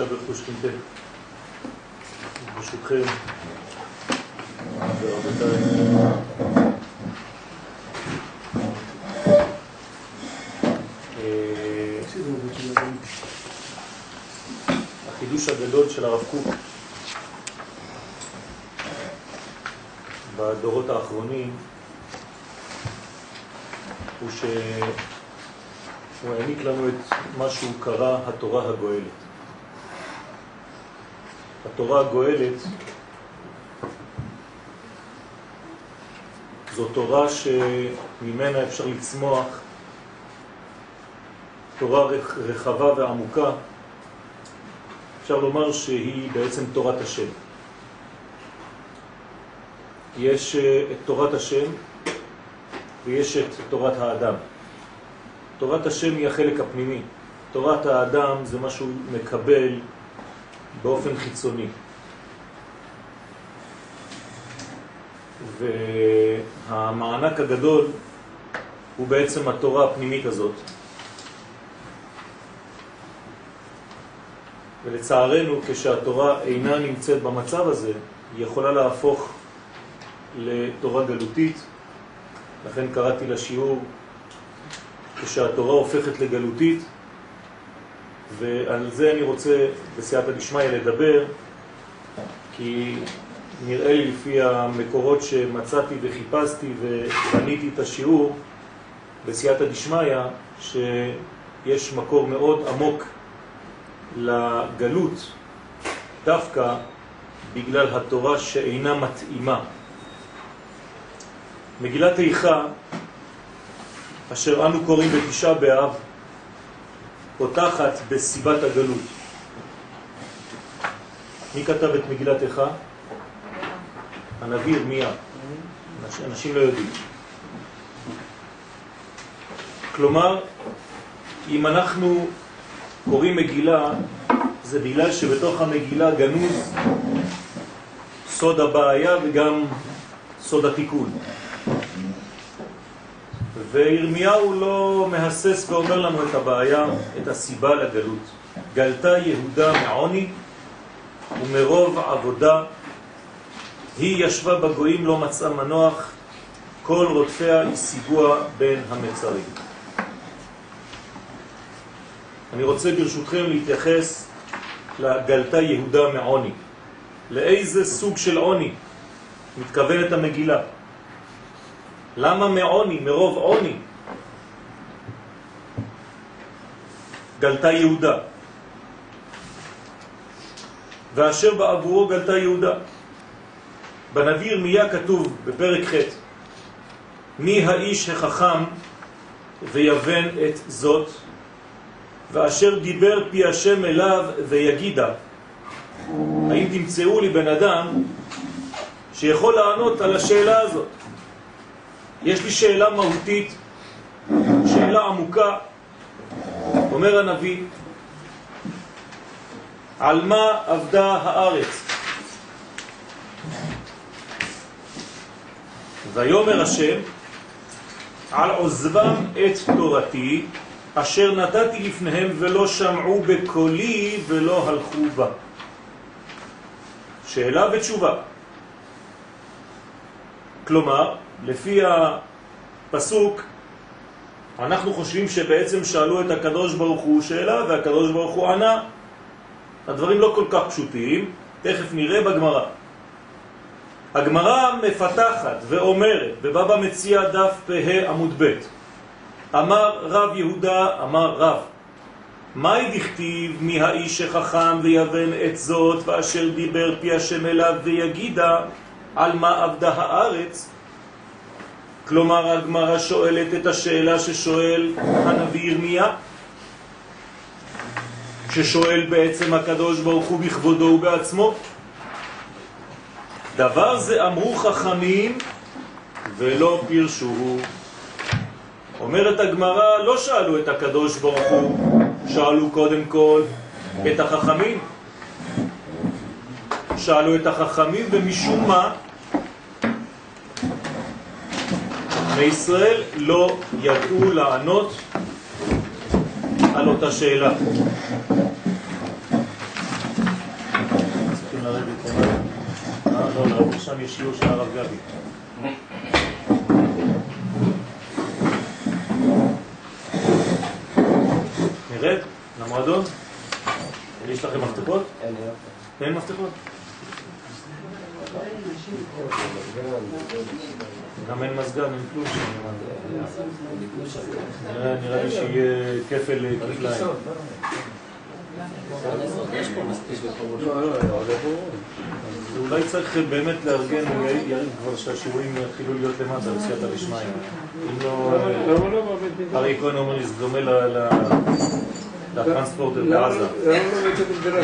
ברכוש חינטה. ברשותכם, אה, החידוש הגדול של הרב קוק בדורות האחרונים הוא שהוא העניק לנו את מה שהוא קרא התורה הגואלת. התורה הגואלת זו תורה שממנה אפשר לצמוח, תורה רחבה ועמוקה, אפשר לומר שהיא בעצם תורת השם. יש אה, את תורת השם ויש את תורת האדם. תורת השם היא החלק הפנימי, תורת האדם זה מה שהוא מקבל באופן חיצוני. והמענק הגדול הוא בעצם התורה הפנימית הזאת. ולצערנו, כשהתורה אינה נמצאת במצב הזה, היא יכולה להפוך לתורה גלותית. לכן קראתי לשיעור כשהתורה הופכת לגלותית, ועל זה אני רוצה בסייעתא דשמיא לדבר, כי נראה לי לפי המקורות שמצאתי וחיפשתי ובניתי את השיעור בסייעתא דשמיא, שיש מקור מאוד עמוק לגלות, דווקא בגלל התורה שאינה מתאימה. מגילת איכה, אשר אנו קוראים בתשעה באב, פותחת בסיבת הגלות. מי כתב את מגילת איכה? הנביא ירמיה. אנשים לא יודעים. כלומר, אם אנחנו קוראים מגילה, זה בגלל שבתוך המגילה גנוז סוד הבעיה וגם סוד התיקון. וירמיהו לא מהסס ואומר לנו את הבעיה, את הסיבה לגלות. גלתה יהודה מעוני ומרוב עבודה היא ישבה בגויים לא מצאה מנוח, כל רודפיה השיגוה בין המצרים. אני רוצה ברשותכם להתייחס לגלתה יהודה מעוני. לאיזה סוג של עוני מתכוונת המגילה? למה מעוני, מרוב עוני? גלתה יהודה. ואשר בעבורו גלתה יהודה. בנביא ירמיה כתוב בפרק ח' מי האיש החכם ויבן את זאת ואשר דיבר פי השם אליו ויגידה האם תמצאו לי בן אדם שיכול לענות על השאלה הזאת יש לי שאלה מהותית שאלה עמוקה אומר הנביא על מה עבדה הארץ ויומר השם על עוזבם את תורתי אשר נתתי לפניהם ולא שמעו בקולי ולא הלכו בה. שאלה ותשובה. כלומר, לפי הפסוק, אנחנו חושבים שבעצם שאלו את הקדוש ברוך הוא שאלה והקדוש ברוך הוא ענה. הדברים לא כל כך פשוטים, תכף נראה בגמרא. הגמרא מפתחת ואומרת בבבא מציע דף פה עמוד ב' אמר רב יהודה, אמר רב מהי דכתיב מי האיש החכם ויבן את זאת ואשר דיבר פי השם אליו ויגידה על מה עבדה הארץ כלומר הגמרא שואלת את השאלה ששואל הנביא ירמיה ששואל בעצם הקדוש ברוך הוא בכבודו ובעצמו דבר זה אמרו חכמים ולא פירשו. אומרת הגמרא, לא שאלו את הקדוש ברוך הוא, שאלו קודם כל את החכמים. שאלו את החכמים ומשום מה מישראל לא ידעו לענות על אותה שאלה. צריכים לרדת. אה, לא, לא, שם יש שיעור של הרב גבי. נרד למועדון? יש לכם מפתחות? אין מפתחות? גם אין מזגן, אין כלום נראה לי שיהיה כפל כפליים. אולי צריך באמת לארגן, יריב כבר שהשיעורים יתחילו להיות למטה, בסייעתא דשמיא. אם לא... ארי כהן אומר לי, זה דומה לטרנספורטר בעזה. לא?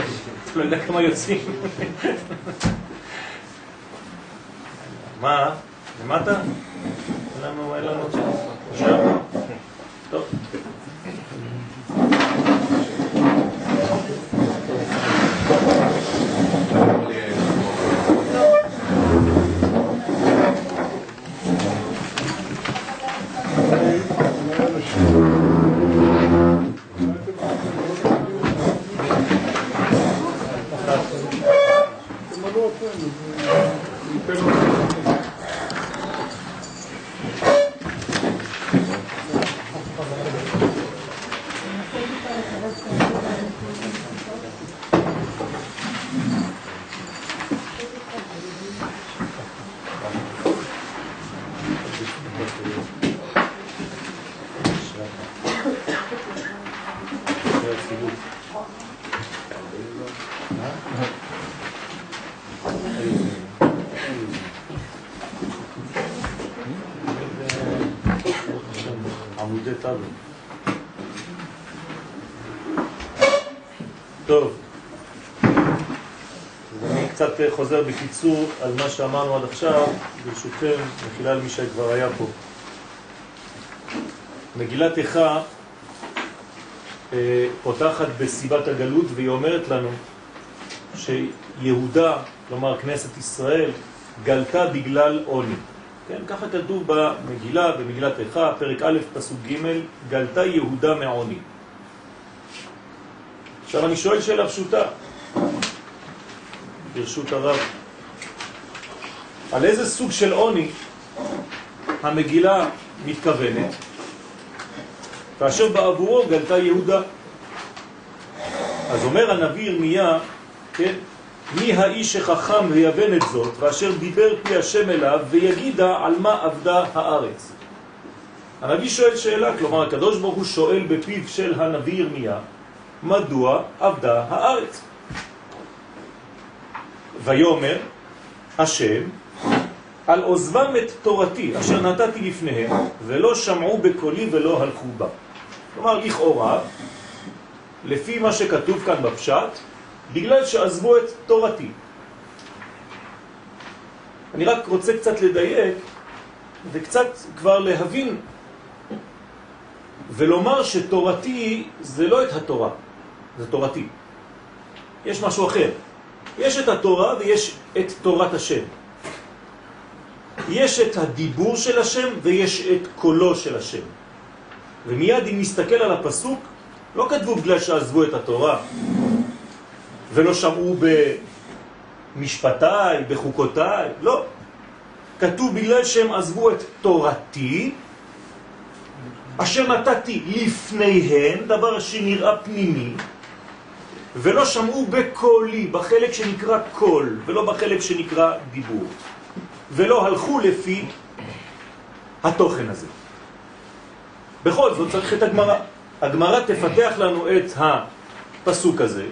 לא יודע כמה יוצאים. מה? למטה? אין לנו צ'אנס. טוב. חוזר בקיצור על מה שאמרנו עד עכשיו, ברשותכם, מחילה על מי שכבר היה פה. מגילת איכה אה, פותחת בסיבת הגלות והיא אומרת לנו שיהודה, כלומר כנסת ישראל, גלתה בגלל עוני. כן, ככה כתוב במגילה, במגילת איכה, פרק א', פסוק ג', גלתה יהודה מעוני. עכשיו אני שואל שאלה פשוטה, ברשות הרב. על איזה סוג של עוני המגילה מתכוונת? כאשר בעבורו גלתה יהודה. אז אומר הנביא ירמיה, כן, מי האיש שחכם ויבן את זאת, ואשר דיבר פי השם אליו, ויגידה על מה עבדה הארץ. הנביא שואל שאלה, כלומר הקדוש ברוך הוא שואל בפיו של הנביא ירמיה, מדוע עבדה הארץ? ויומר השם על עוזבם את תורתי אשר נתתי לפניהם ולא שמעו בקולי ולא הלכו בה. כלומר, לכאורה, לפי מה שכתוב כאן בפשט, בגלל שעזבו את תורתי. אני רק רוצה קצת לדייק וקצת כבר להבין ולומר שתורתי זה לא את התורה, זה תורתי. יש משהו אחר. יש את התורה ויש את תורת השם. יש את הדיבור של השם ויש את קולו של השם. ומיד אם נסתכל על הפסוק, לא כתבו בגלל שעזבו את התורה ולא שמעו במשפטיי, בחוקותיי, לא. כתוב בגלל שהם עזבו את תורתי, אשר נתתי לפניהם, דבר שנראה פנימי, ולא שמעו בקולי, בחלק שנקרא קול, ולא בחלק שנקרא דיבור. ולא הלכו לפי התוכן הזה. בכל זאת צריך את הגמרא. הגמרא תפתח לנו את הפסוק הזה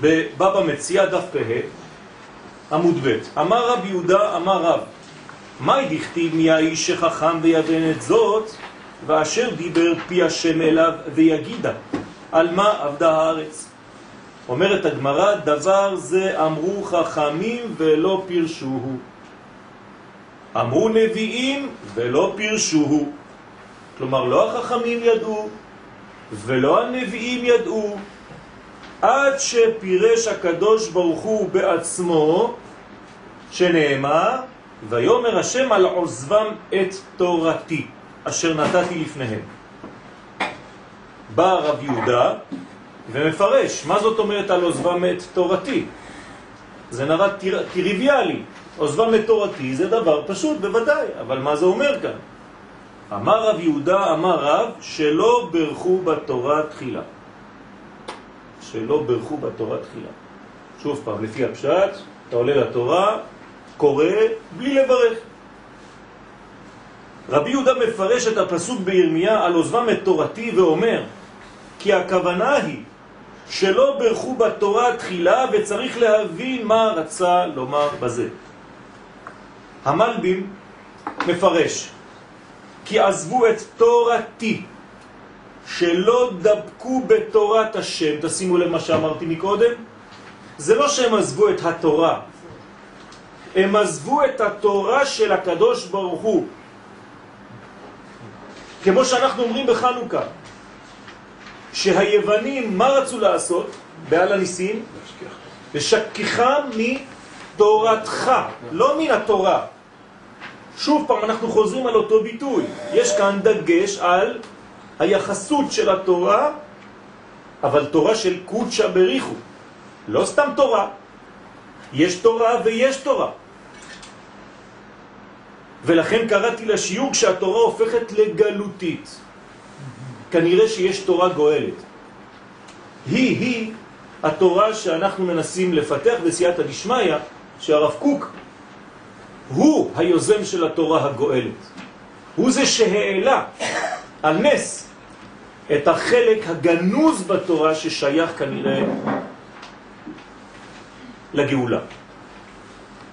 בבבא מציאה דף פה עמוד ב' אמר רב יהודה אמר רב מה דכתיב מי האיש שחכם ויבן את זאת ואשר דיבר פי השם אליו ויגידה על מה עבדה הארץ אומרת הגמרא, דבר זה אמרו חכמים ולא פירשוהו. אמרו נביאים ולא פירשוהו. כלומר, לא החכמים ידעו ולא הנביאים ידעו, עד שפירש הקדוש ברוך הוא בעצמו, שנאמר, ויומר השם על עוזבם את תורתי, אשר נתתי לפניהם. בא רב יהודה ומפרש, מה זאת אומרת על עוזבם את תורתי? זה נראה טריוויאלי. עוזבם את תורתי זה דבר פשוט, בוודאי, אבל מה זה אומר כאן? אמר רב יהודה, אמר רב, שלא ברכו בתורה תחילה. שלא ברכו בתורה תחילה. שוב פעם, לפי הפשט, אתה עולה לתורה, קורא, בלי לברך. רבי יהודה מפרש את הפסוק בירמיה על עוזבם את תורתי ואומר כי הכוונה היא שלא ברכו בתורה תחילה וצריך להבין מה רצה לומר בזה. המלבים מפרש כי עזבו את תורתי שלא דבקו בתורת השם, תשימו לב מה שאמרתי מקודם, זה לא שהם עזבו את התורה, הם עזבו את התורה של הקדוש ברוך הוא. כמו שאנחנו אומרים בחנוכה, שהיוונים, מה רצו לעשות בעל הניסים? לשכחם מתורתך, לא מן התורה. שוב פעם אנחנו חוזרים על אותו ביטוי. יש כאן דגש על היחסות של התורה, אבל תורה של קודשא בריחו. לא סתם תורה. יש תורה ויש תורה. ולכן קראתי לשיעור כשהתורה הופכת לגלותית. כנראה שיש תורה גואלת. היא-היא התורה שאנחנו מנסים לפתח בסייעתא דשמיא, שהרב קוק הוא היוזם של התורה הגואלת. הוא זה שהעלה על נס את החלק הגנוז בתורה ששייך כנראה לגאולה.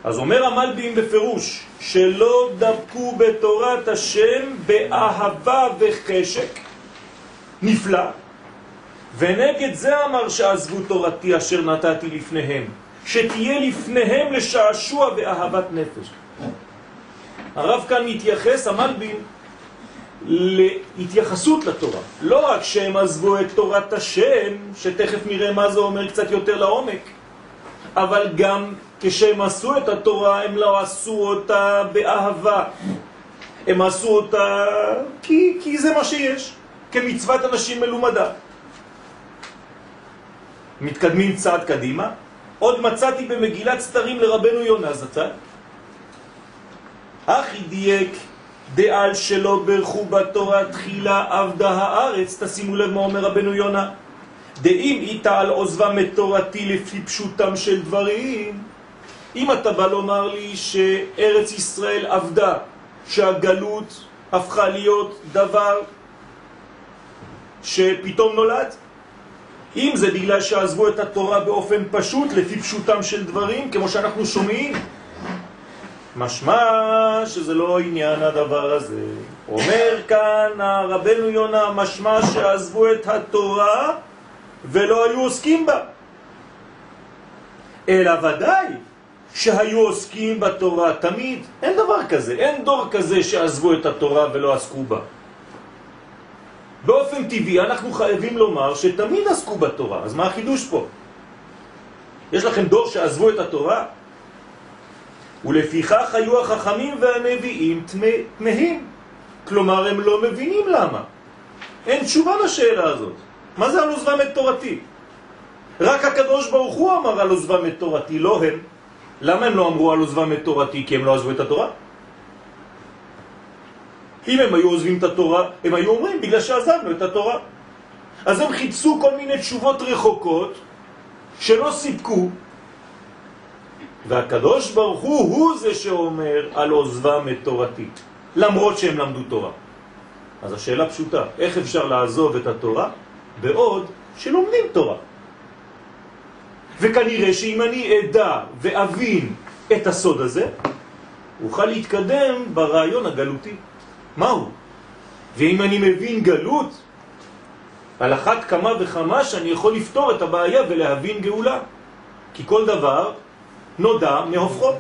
אז אומר המלבים בפירוש, שלא דבקו בתורת השם באהבה וחשק, נפלא, ונגד זה אמר שעזבו תורתי אשר נתתי לפניהם, שתהיה לפניהם לשעשוע ואהבת נפש. הרב כאן מתייחס, המלבים, להתייחסות לתורה. לא רק שהם עזבו את תורת השם, שתכף נראה מה זה אומר קצת יותר לעומק, אבל גם כשהם עשו את התורה, הם לא עשו אותה באהבה. הם עשו אותה כי, כי זה מה שיש, כמצוות אנשים מלומדה. מתקדמים צעד קדימה. עוד מצאתי במגילת סתרים לרבנו יונה זצ"ל. אחי דייק דעל שלא ברכו בתורה תחילה עבדה הארץ, תשימו לב מה אומר רבנו יונה. דאם איתה על עוזבה מתורתי לפי פשוטם של דברים, אם אתה בא לומר לי שארץ ישראל עבדה, שהגלות הפכה להיות דבר שפתאום נולד, אם זה בגלל שעזבו את התורה באופן פשוט, לפי פשוטם של דברים, כמו שאנחנו שומעים, משמע שזה לא עניין הדבר הזה. אומר כאן הרבנו יונה, משמע שעזבו את התורה ולא היו עוסקים בה. אלא ודאי שהיו עוסקים בתורה תמיד. אין דבר כזה, אין דור כזה שעזבו את התורה ולא עסקו בה. באופן טבעי אנחנו חייבים לומר שתמיד עסקו בתורה, אז מה החידוש פה? יש לכם דור שעזבו את התורה? ולפיכך היו החכמים והנביאים תמהים. כלומר, הם לא מבינים למה. אין תשובה לשאלה הזאת. מה זה על עוזבם את תורתי? רק הקדוש ברוך הוא אמר על עוזבם את תורתי, לא הם. למה הם לא אמרו על עוזבם את תורתי? כי הם לא עזבו את התורה? אם הם היו עוזבים את התורה, הם היו אומרים בגלל שעזבנו את התורה. אז הם חיפשו כל מיני תשובות רחוקות שלא סיפקו, והקדוש ברוך הוא הוא זה שאומר על עוזבם את תורתי, למרות שהם למדו תורה. אז השאלה פשוטה, איך אפשר לעזוב את התורה בעוד שלומדים תורה? וכנראה שאם אני אדע ואבין את הסוד הזה, אוכל להתקדם ברעיון הגלותי. מהו? ואם אני מבין גלות, על אחת כמה וכמה שאני יכול לפתור את הבעיה ולהבין גאולה. כי כל דבר נודע מהופכו.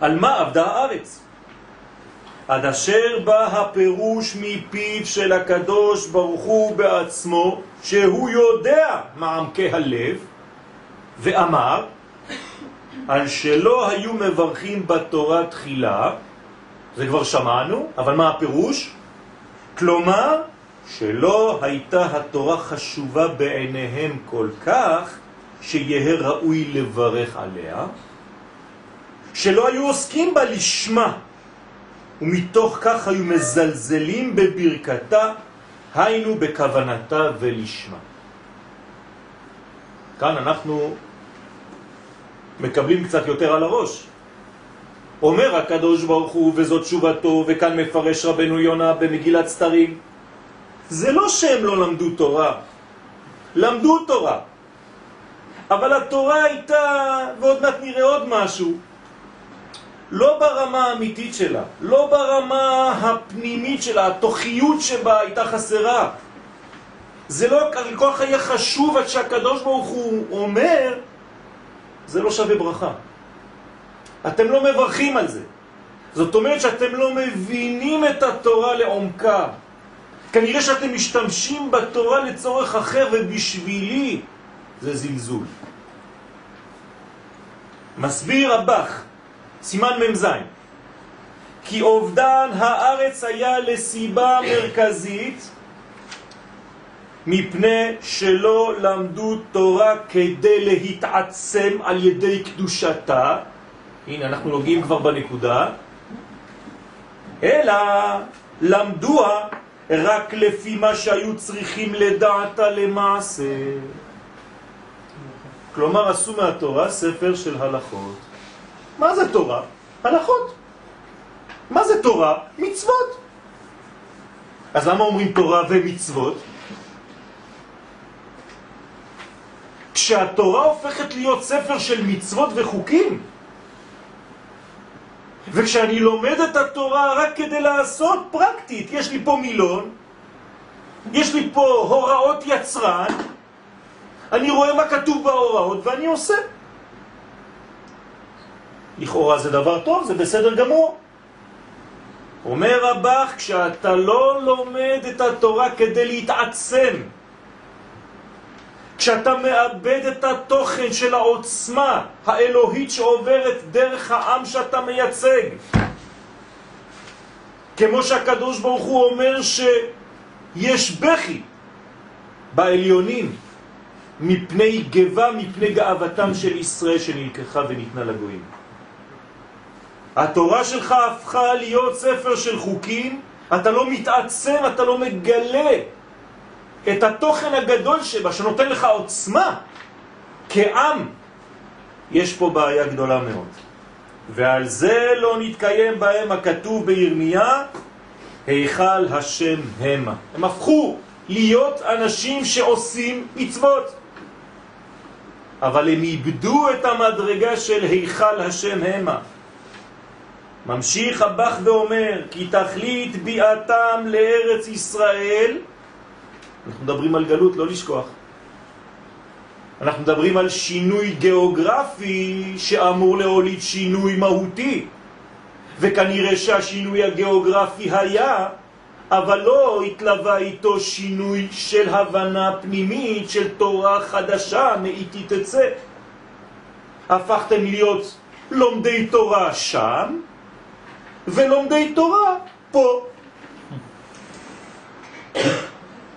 על מה עבדה הארץ? עד אשר בא הפירוש מפיו של הקדוש ברוך הוא בעצמו, שהוא יודע מעמקי הלב, ואמר, על שלא היו מברכים בתורה תחילה, זה כבר שמענו, אבל מה הפירוש? כלומר, שלא הייתה התורה חשובה בעיניהם כל כך, שיהיה ראוי לברך עליה, שלא היו עוסקים בה לשמה, ומתוך כך היו מזלזלים בברכתה, היינו בכוונתה ולשמה. כאן אנחנו מקבלים קצת יותר על הראש. אומר הקדוש ברוך הוא, וזאת תשובתו, וכאן מפרש רבנו יונה במגילת סתרים, זה לא שהם לא למדו תורה, למדו תורה, אבל התורה הייתה, ועוד מעט נראה עוד משהו, לא ברמה האמיתית שלה, לא ברמה הפנימית שלה, התוכיות שבה הייתה חסרה. זה לא כל כך היה חשוב עד שהקדוש ברוך הוא אומר, זה לא שווה ברכה. אתם לא מברכים על זה. זאת אומרת שאתם לא מבינים את התורה לעומקה. כנראה שאתם משתמשים בתורה לצורך אחר ובשבילי זה זלזול. מסביר הבח, סימן מ"ז, כי אובדן הארץ היה לסיבה מרכזית מפני שלא למדו תורה כדי להתעצם על ידי קדושתה, הנה אנחנו נוגעים כבר בנקודה, אלא למדוה רק לפי מה שהיו צריכים לדעתה למעשה. כלומר עשו מהתורה ספר של הלכות. מה זה תורה? הלכות. מה זה תורה? מצוות. אז למה אומרים תורה ומצוות? כשהתורה הופכת להיות ספר של מצוות וחוקים, וכשאני לומד את התורה רק כדי לעשות פרקטית, יש לי פה מילון, יש לי פה הוראות יצרן, אני רואה מה כתוב בהוראות ואני עושה. לכאורה זה דבר טוב, זה בסדר גמור. אומר רבך, כשאתה לא לומד את התורה כדי להתעצם, כשאתה מאבד את התוכן של העוצמה האלוהית שעוברת דרך העם שאתה מייצג, כמו שהקדוש ברוך הוא אומר שיש בכי בעליונים מפני גבה, מפני גאוותם של ישראל שנלקחה וניתנה לגויים. התורה שלך הפכה להיות ספר של חוקים, אתה לא מתעצם, אתה לא מגלה את התוכן הגדול שבה, שנותן לך עוצמה כעם, יש פה בעיה גדולה מאוד. ועל זה לא נתקיים בהם הכתוב בירמיה, היכל השם המה. הם הפכו להיות אנשים שעושים מצוות. אבל הם איבדו את המדרגה של היכל השם המה. ממשיך הבח ואומר, כי תכלית ביאתם לארץ ישראל, אנחנו מדברים על גלות, לא לשכוח. אנחנו מדברים על שינוי גיאוגרפי שאמור להוליד שינוי מהותי. וכנראה שהשינוי הגיאוגרפי היה אבל לא התלווה איתו שינוי של הבנה פנימית של תורה חדשה מאיתי תצא. הפכתם להיות לומדי תורה שם ולומדי תורה פה.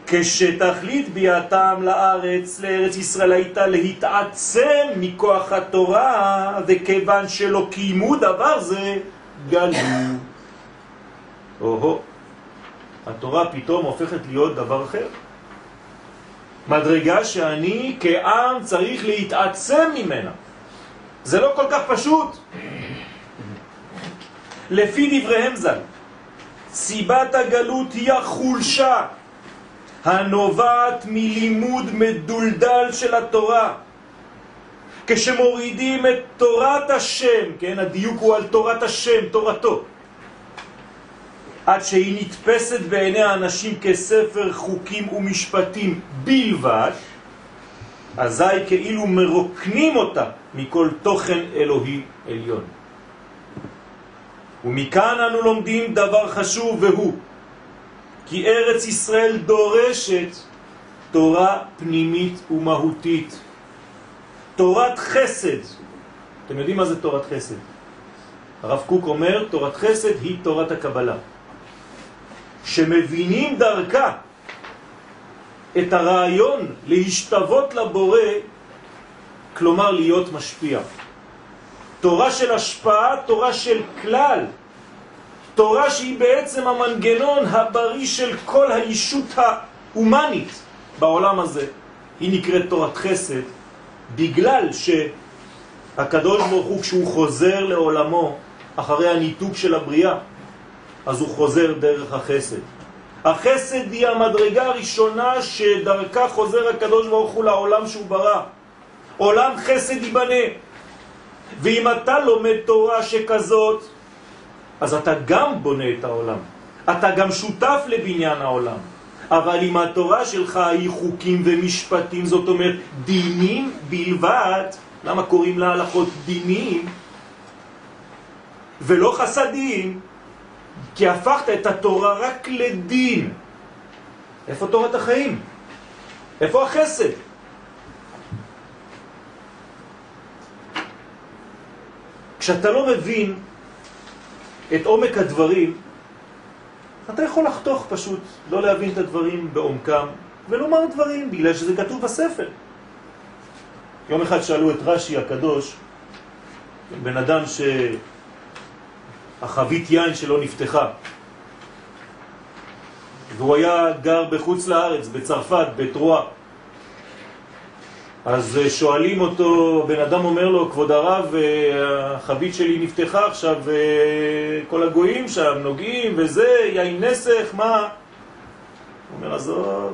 כשתכלית ביאתם לארץ, לארץ ישראל הייתה להתעצם מכוח התורה, וכיוון שלא קיימו דבר זה, גלו. או-הו. התורה פתאום הופכת להיות דבר אחר. מדרגה שאני כעם צריך להתעצם ממנה. זה לא כל כך פשוט. לפי דבריהם ז"ל, סיבת הגלות היא החולשה הנובעת מלימוד מדולדל של התורה. כשמורידים את תורת השם, כן, הדיוק הוא על תורת השם, תורתו, עד שהיא נתפסת בעיני האנשים כספר חוקים ומשפטים בלבד, אזי כאילו מרוקנים אותה מכל תוכן אלוהי עליון. ומכאן אנו לומדים דבר חשוב והוא כי ארץ ישראל דורשת תורה פנימית ומהותית. תורת חסד. אתם יודעים מה זה תורת חסד? הרב קוק אומר, תורת חסד היא תורת הקבלה. שמבינים דרכה את הרעיון להשתוות לבורא כלומר להיות משפיע. תורה של השפעה, תורה של כלל, תורה שהיא בעצם המנגנון הבריא של כל הישות ההומנית בעולם הזה. היא נקראת תורת חסד בגלל שהקדוש ברוך הוא כשהוא חוזר לעולמו אחרי הניתוק של הבריאה, אז הוא חוזר דרך החסד. החסד היא המדרגה הראשונה שדרכה חוזר הקדוש ברוך הוא לעולם שהוא ברא. עולם חסד ייבנה. ואם אתה לומד תורה שכזאת, אז אתה גם בונה את העולם. אתה גם שותף לבניין העולם. אבל אם התורה שלך היא חוקים ומשפטים, זאת אומרת דינים בלבד, למה קוראים להלכות דינים ולא חסדים? כי הפכת את התורה רק לדין. איפה תורת החיים? איפה החסד? כשאתה לא מבין את עומק הדברים, אתה יכול לחתוך פשוט, לא להבין את הדברים בעומקם, ולומר דברים, בגלל שזה כתוב בספר. יום אחד שאלו את רש"י הקדוש, בן אדם שהחבית יין שלו נפתחה, והוא היה גר בחוץ לארץ, בצרפת, בתרועה. אז אה, שואלים אותו, בן אדם אומר לו, כבוד הרב, אה, החבית שלי נפתחה עכשיו, אה, כל הגויים שם נוגעים וזה, יין נסך, מה? הוא אומר, עזוב,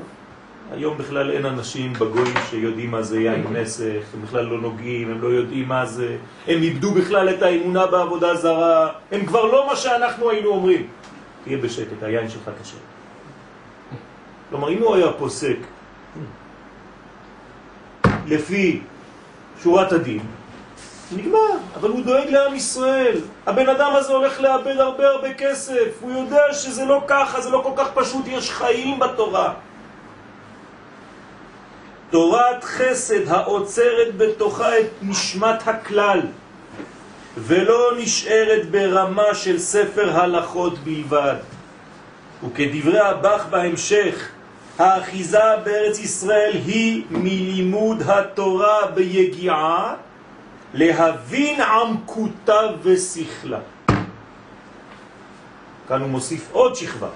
היום בכלל אין אנשים בגויים שיודעים מה זה יין נסך, הם בכלל לא נוגעים, הם לא יודעים מה זה, הם איבדו בכלל את האמונה בעבודה זרה, הם כבר לא מה שאנחנו היינו אומרים. תהיה בשקט, היין שלך קשה. כלומר, אם הוא היה פוסק לפי שורת הדין, נגמר, אבל הוא דואג לעם ישראל. הבן אדם הזה הולך לאבד הרבה הרבה כסף, הוא יודע שזה לא ככה, זה לא כל כך פשוט, יש חיים בתורה. תורת חסד העוצרת בתוכה את נשמת הכלל, ולא נשארת ברמה של ספר הלכות בלבד. וכדברי הבח בהמשך, האחיזה בארץ ישראל היא מלימוד התורה ביגיעה להבין עמקותה ושכלה. כאן הוא מוסיף עוד שכבה.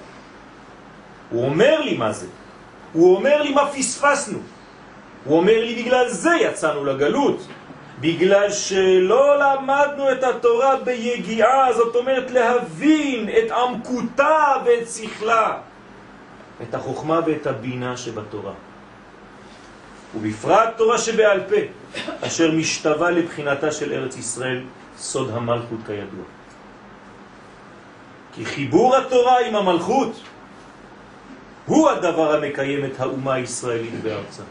הוא אומר לי מה זה. הוא אומר לי מה פספסנו. הוא אומר לי בגלל זה יצאנו לגלות. בגלל שלא למדנו את התורה ביגיעה, זאת אומרת להבין את עמקותה ואת שכלה. את החוכמה ואת הבינה שבתורה. ובפרט תורה שבעל פה, אשר משתווה לבחינתה של ארץ ישראל, סוד המלכות כידוע. כי חיבור התורה עם המלכות הוא הדבר המקיים את האומה הישראלית בארצה.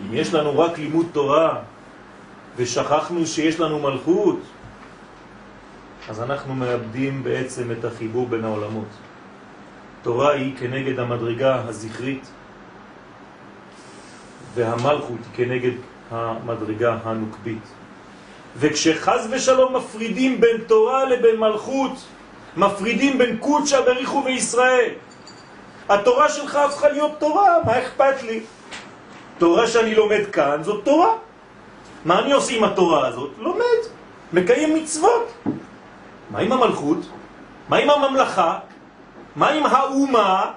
אם יש לנו רק לימוד תורה ושכחנו שיש לנו מלכות, אז אנחנו מאבדים בעצם את החיבור בין העולמות. תורה היא כנגד המדרגה הזכרית והמלכות כנגד המדרגה הנוקבית. וכשחז ושלום מפרידים בין תורה לבין מלכות, מפרידים בין קודשא בריחו וישראל. התורה שלך הפכה להיות תורה, מה אכפת לי? תורה שאני לומד כאן זאת תורה. מה אני עושה עם התורה הזאת? לומד, מקיים מצוות. מה עם המלכות? מה עם הממלכה? מה עם האומה?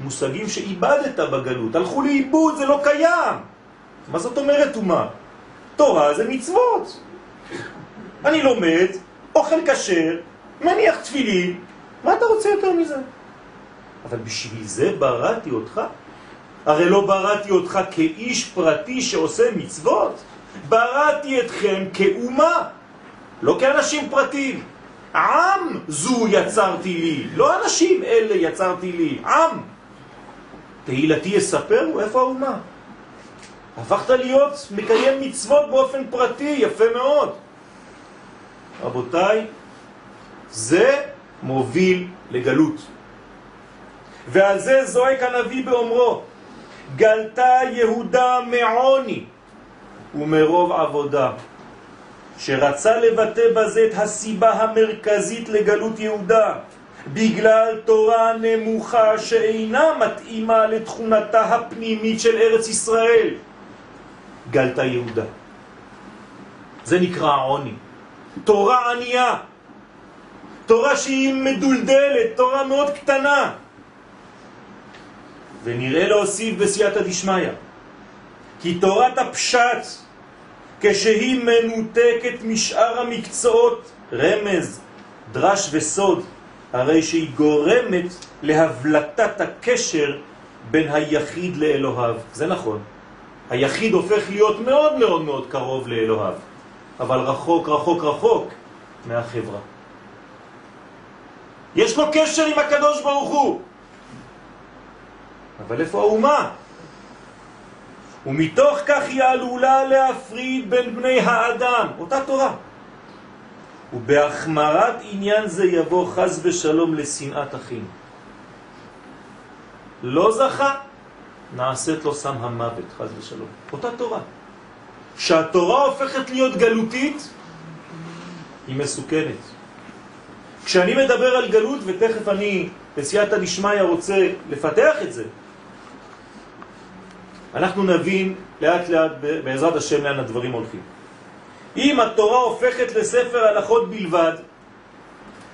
מושגים שאיבדת בגלות, הלכו לאיבוד, זה לא קיים. מה זאת אומרת אומה? תורה זה מצוות. אני לומד, אוכל כשר, מניח תפילין, מה אתה רוצה יותר מזה? אבל בשביל זה בראתי אותך. הרי לא בראתי אותך כאיש פרטי שעושה מצוות, בראתי אתכם כאומה, לא כאנשים פרטיים. עם זו יצרתי לי, לא אנשים אלה יצרתי לי, עם. תהילתי יספר, איפה האומה? הפכת להיות מקיים מצוות באופן פרטי, יפה מאוד. רבותיי, זה מוביל לגלות. ועל זה זועק הנביא באומרו, גלתה יהודה מעוני ומרוב עבודה. שרצה לבטא בזה את הסיבה המרכזית לגלות יהודה, בגלל תורה נמוכה שאינה מתאימה לתכונתה הפנימית של ארץ ישראל. גלתה יהודה. זה נקרא עוני. תורה ענייה, תורה שהיא מדולדלת, תורה מאוד קטנה. ונראה להוסיף בסייעתא דשמיא, כי תורת הפשט, כשהיא מנותקת משאר המקצועות, רמז, דרש וסוד, הרי שהיא גורמת להבלטת הקשר בין היחיד לאלוהיו. זה נכון. היחיד הופך להיות מאוד מאוד מאוד קרוב לאלוהיו, אבל רחוק רחוק רחוק מהחברה. יש לו קשר עם הקדוש ברוך הוא. אבל איפה האומה? ומתוך כך היא עלולה להפריד בין בני האדם, אותה תורה. ובהחמרת עניין זה יבוא חז ושלום לשנאת אחים. לא זכה, נעשית לו סם המוות, חז ושלום. אותה תורה. כשהתורה הופכת להיות גלותית, היא מסוכנת. כשאני מדבר על גלות, ותכף אני בסייעתא דשמיא רוצה לפתח את זה, אנחנו נבין לאט לאט בעזרת השם לאן הדברים הולכים. אם התורה הופכת לספר הלכות בלבד,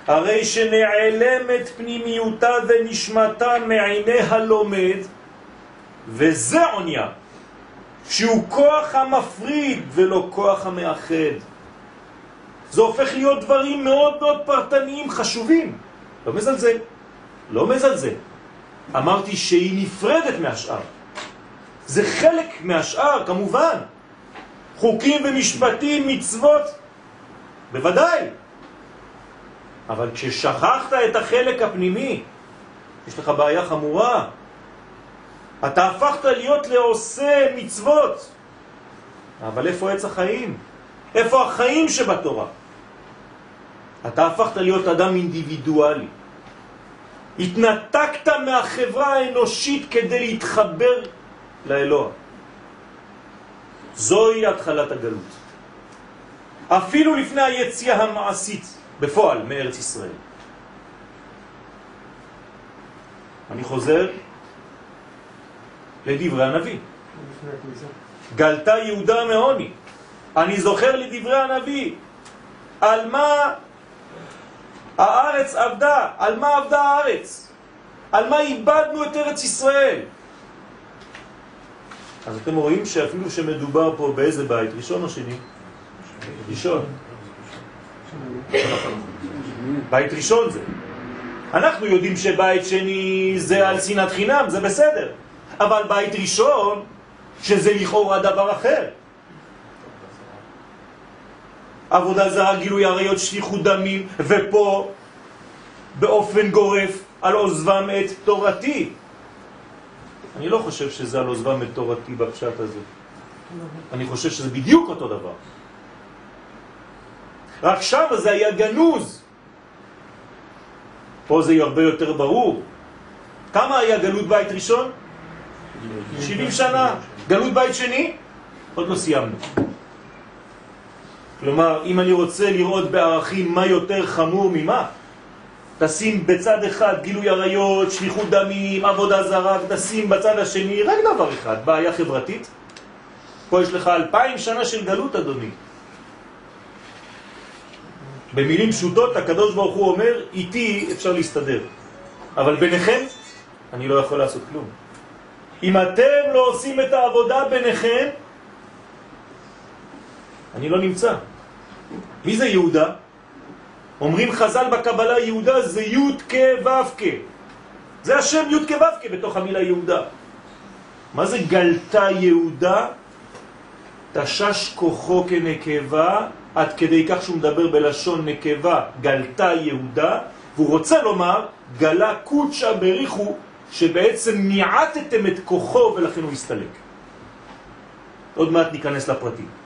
הרי שנעלמת פנימיותה ונשמתה מעיני הלומד, וזה עוניה, שהוא כוח המפריד ולא כוח המאחד. זה הופך להיות דברים מאוד מאוד פרטניים חשובים. לא מזלזל, לא מזלזל. אמרתי שהיא נפרדת מהשאר. זה חלק מהשאר, כמובן. חוקים ומשפטים, מצוות, בוודאי. אבל כששכחת את החלק הפנימי, יש לך בעיה חמורה. אתה הפכת להיות לעושה מצוות. אבל איפה עץ החיים? איפה החיים שבתורה? אתה הפכת להיות אדם אינדיבידואלי. התנתקת מהחברה האנושית כדי להתחבר לאלוה. זוהי התחלת הגלות. אפילו לפני היציאה המעשית בפועל מארץ ישראל. אני חוזר לדברי הנביא. גלתה יהודה מעוני. אני זוכר לדברי הנביא על מה הארץ עבדה, על מה עבדה הארץ? על מה איבדנו את ארץ ישראל? אז אתם רואים שאפילו שמדובר פה באיזה בית, ראשון או שני? ראשון. בית ראשון זה. אנחנו יודעים שבית שני זה על שנאת חינם, זה בסדר. אבל בית ראשון, שזה לכאורה דבר אחר. עבודה זרה, גילוי עריות, שליחות דמים, ופה באופן גורף על עוזבם את תורתי. אני לא חושב שזה על עוזבם את תורתי בפשט הזה. אני חושב שזה בדיוק אותו דבר. רק שם זה היה גנוז. פה זה הרבה יותר ברור. כמה היה גלות בית ראשון? 70 שנה. גלות בית שני? עוד לא סיימנו. כלומר, אם אני רוצה לראות בערכים מה יותר חמור ממה, תשים בצד אחד גילוי עריות, שליחות דמים, עבודה זרה, ותשים בצד השני רק דבר אחד, בעיה חברתית. פה יש לך אלפיים שנה של גלות, אדוני. במילים פשוטות, הקדוש ברוך הוא אומר, איתי אפשר להסתדר, אבל ביניכם אני לא יכול לעשות כלום. אם אתם לא עושים את העבודה ביניכם, אני לא נמצא. מי זה יהודה? אומרים חז"ל בקבלה יהודה זה י' כו' זה השם י' כו' בתוך המילה יהודה. מה זה גלתה יהודה? תשש כוחו כנקבה, עד כדי כך שהוא מדבר בלשון נקבה, גלתה יהודה, והוא רוצה לומר, גלה קודשה בריחו, שבעצם ניעטתם את כוחו ולכן הוא הסתלק. עוד מעט ניכנס לפרטים.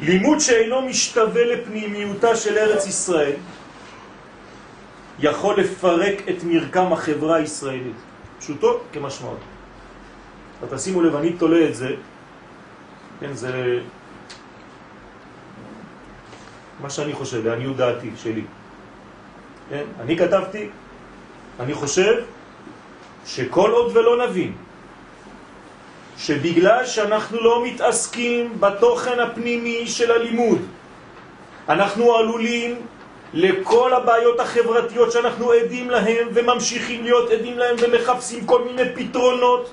לימוד שאינו משתווה לפנימיותה של ארץ ישראל יכול לפרק את מרקם החברה הישראלית. פשוטו כמשמעות. אז תשימו לב, אני תולה את זה, כן, זה מה שאני חושב, לעניות דעתי שלי. כן, אני כתבתי, אני חושב שכל עוד ולא נבין שבגלל שאנחנו לא מתעסקים בתוכן הפנימי של הלימוד, אנחנו עלולים לכל הבעיות החברתיות שאנחנו עדים להם וממשיכים להיות עדים להם ומחפשים כל מיני פתרונות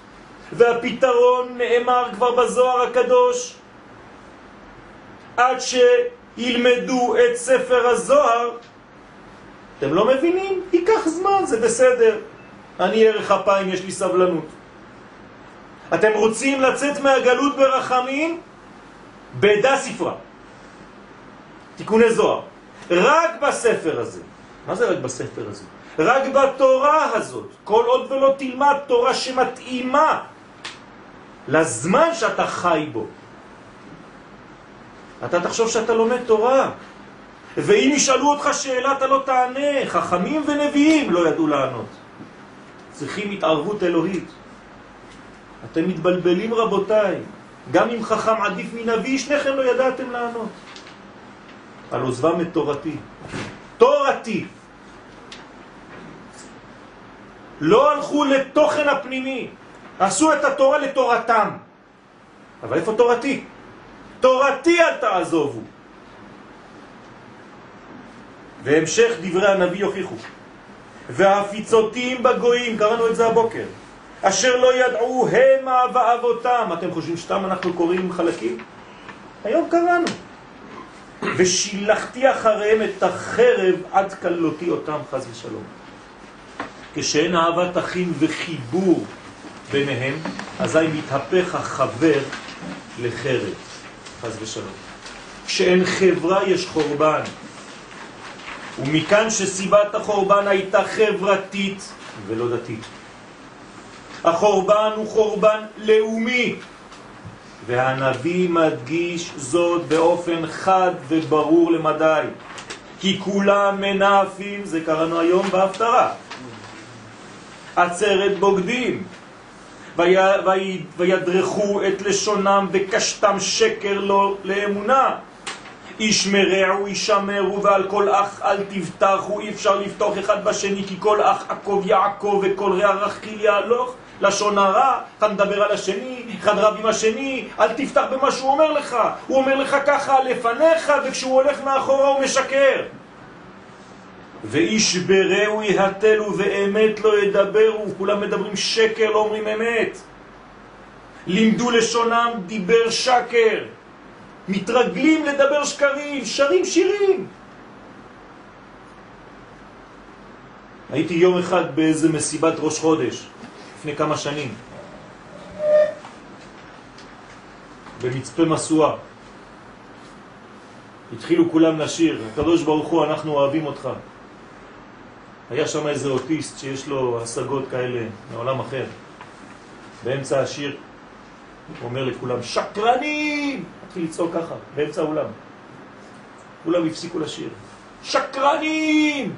והפתרון נאמר כבר בזוהר הקדוש עד שילמדו את ספר הזוהר. אתם לא מבינים? ייקח זמן, זה בסדר. אני ערך אפיים, יש לי סבלנות אתם רוצים לצאת מהגלות ברחמים? בדה ספרה. תיקוני זוהר. רק בספר הזה. מה זה רק בספר הזה? רק בתורה הזאת. כל עוד ולא תלמד תורה שמתאימה לזמן שאתה חי בו. אתה תחשוב שאתה לומד תורה. ואם ישאלו אותך שאלה אתה לא תענה. חכמים ונביאים לא ידעו לענות. צריכים התערבות אלוהית. אתם מתבלבלים רבותיי, גם אם חכם עדיף מנביא, שניכם לא ידעתם לענות. על עוזבם את תורתי. תורתי. לא הלכו לתוכן הפנימי, עשו את התורה לתורתם. אבל איפה תורתי? תורתי אל תעזובו. והמשך דברי הנביא יוכיחו. והפיצותים בגויים, קראנו את זה הבוקר. אשר לא ידעו המה ואבותם. אתם חושבים שתם אנחנו קוראים חלקים? היום קראנו. ושילחתי אחריהם את החרב עד קלותי אותם חז ושלום. כשאין אהבת אחים וחיבור ביניהם, אזי מתהפך החבר לחרב, חז ושלום. כשאין חברה יש חורבן. ומכאן שסיבת החורבן הייתה חברתית ולא דתית. החורבן הוא חורבן לאומי, והנביא מדגיש זאת באופן חד וברור למדי, כי כולם מנאפים, זה קראנו היום בהפטרה, עצרת בוגדים, וידרכו את לשונם וקשתם שקר לו לאמונה. ישמרעו, ישמרו, ועל כל אח אל תבטחו, אי אפשר לפתוח אחד בשני, כי כל אח עקוב יעקב וכל רע רכיל יהלוך. לשון הרע, אתה מדבר על השני, אחד רב עם השני, אל תפתח במה שהוא אומר לך. הוא אומר לך ככה לפניך, וכשהוא הולך מאחורה הוא משקר. ואיש ברעו יהתלו ואמת לא ידברו, כולם מדברים שקר, לא אומרים אמת. לימדו לשונם דיבר שקר. מתרגלים לדבר שקרים, שרים שירים. הייתי יום אחד באיזה מסיבת ראש חודש. לפני כמה שנים. במצפה מסוע. התחילו כולם לשיר, הקדוש ברוך הוא אנחנו אוהבים אותך. היה שם איזה אוטיסט שיש לו השגות כאלה מעולם אחר. באמצע השיר הוא אומר לכולם שקרנים! התחיל לצעוק ככה באמצע האולם. כולם הפסיקו לשיר. שקרנים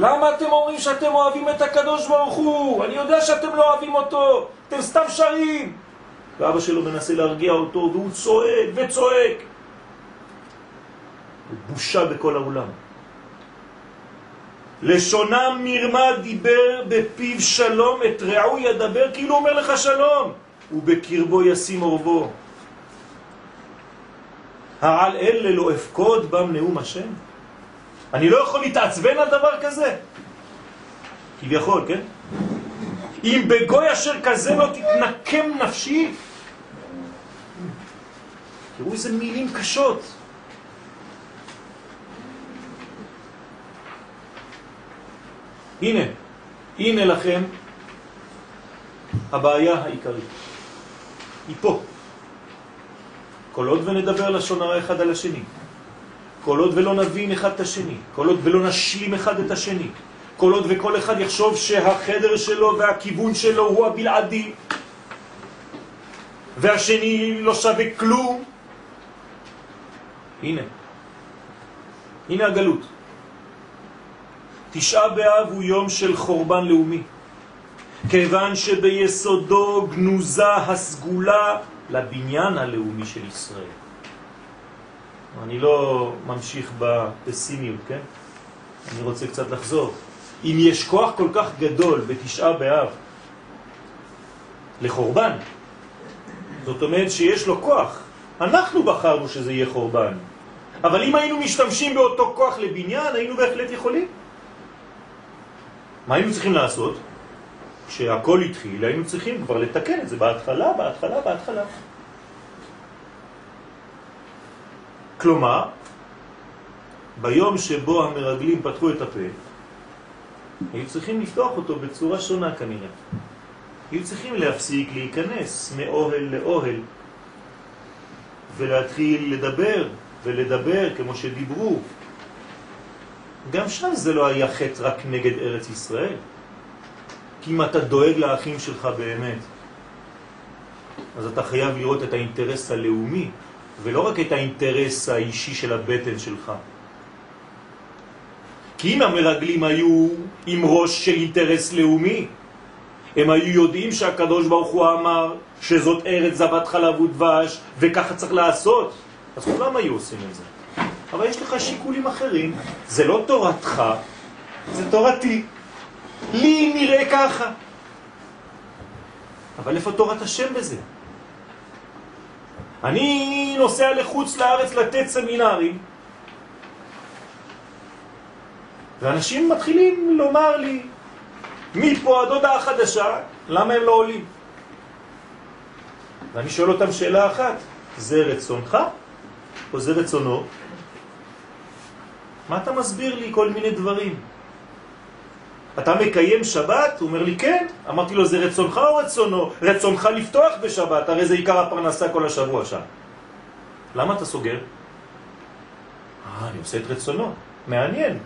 למה אתם אומרים שאתם אוהבים את הקדוש ברוך הוא? אני יודע שאתם לא אוהבים אותו, אתם סתם שרים. ואבא שלו מנסה להרגיע אותו, והוא צועק וצועק. בושה בכל העולם. לשונם מרמה דיבר בפיו שלום, את רעו ידבר כאילו אומר לך שלום, ובקרבו ישים אורבו. העל אלה לא אפקוד בם נאום השם? אני לא יכול להתעצבן על דבר כזה. כביכול, כן? אם בגוי אשר כזה לא תתנקם נפשי, תראו איזה מילים קשות. הנה, הנה לכם הבעיה העיקרית. היא פה. כל עוד ונדבר לשון הרע אחד על השני. כל עוד ולא נבין אחד את השני, כל עוד ולא נשלים אחד את השני, כל עוד וכל אחד יחשוב שהחדר שלו והכיוון שלו הוא הבלעדי, והשני לא שווה כלום. הנה, הנה הגלות. תשעה באב הוא יום של חורבן לאומי, כיוון שביסודו גנוזה הסגולה לבניין הלאומי של ישראל. אני לא ממשיך בפסימיות, כן? אני רוצה קצת לחזור. אם יש כוח כל כך גדול בתשעה באב לחורבן, זאת אומרת שיש לו כוח. אנחנו בחרנו שזה יהיה חורבן. אבל אם היינו משתמשים באותו כוח לבניין, היינו בהחלט יכולים. מה היינו צריכים לעשות? כשהכל התחיל, היינו צריכים כבר לתקן את זה בהתחלה, בהתחלה, בהתחלה. כלומר, ביום שבו המרגלים פתחו את הפה, היו צריכים לפתוח אותו בצורה שונה כנראה. היו צריכים להפסיק להיכנס מאוהל לאוהל ולהתחיל לדבר ולדבר כמו שדיברו. גם שם זה לא היה חטא רק נגד ארץ ישראל. כי אם אתה דואג לאחים שלך באמת, אז אתה חייב לראות את האינטרס הלאומי, ולא רק את האינטרס האישי של הבטן שלך. כי אם המרגלים היו עם ראש של אינטרס לאומי, הם היו יודעים שהקדוש ברוך הוא אמר שזאת ארץ זבת חלב ודבש וככה צריך לעשות, אז כולם היו עושים את זה. אבל יש לך שיקולים אחרים, זה לא תורתך, זה תורתי. לי נראה ככה. אבל איפה תורת השם בזה? אני נוסע לחוץ לארץ לתת סמינרים, ואנשים מתחילים לומר לי, מפה הדודה החדשה, למה הם לא עולים? ואני שואל אותם שאלה אחת, זה רצונך או זה רצונו? מה אתה מסביר לי כל מיני דברים? אתה מקיים שבת? הוא אומר לי כן. אמרתי לו, זה רצונך או רצונו? רצונך לפתוח בשבת, הרי זה עיקר הפרנסה כל השבוע שם. למה אתה סוגר? אה, אני עושה את רצונו. מעניין.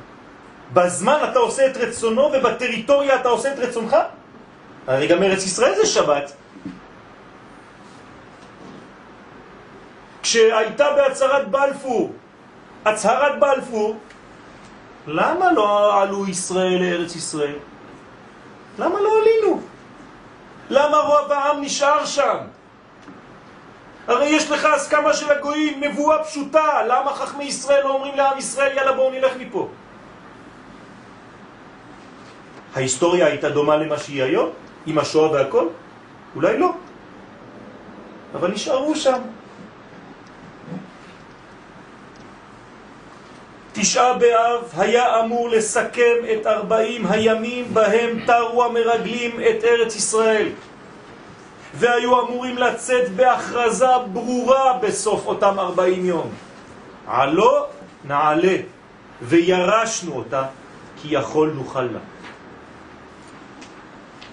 בזמן אתה עושה את רצונו ובטריטוריה אתה עושה את רצונך? הרי גם ארץ ישראל זה שבת. כשהייתה בהצהרת בלפור, הצהרת בלפור, למה לא עלו ישראל לארץ ישראל? למה לא עלינו? למה רוב העם נשאר שם? הרי יש לך הסכמה של הגויים, נבואה פשוטה, למה חכמי ישראל לא אומרים לעם ישראל, יאללה בואו נלך מפה? ההיסטוריה הייתה דומה למה שהיא היום, עם השואה והכל? אולי לא. אבל נשארו שם. תשעה באב היה אמור לסכם את ארבעים הימים בהם תרו המרגלים את ארץ ישראל והיו אמורים לצאת בהכרזה ברורה בסוף אותם ארבעים יום. עלו נעלה וירשנו אותה כי יכול נוכל לה.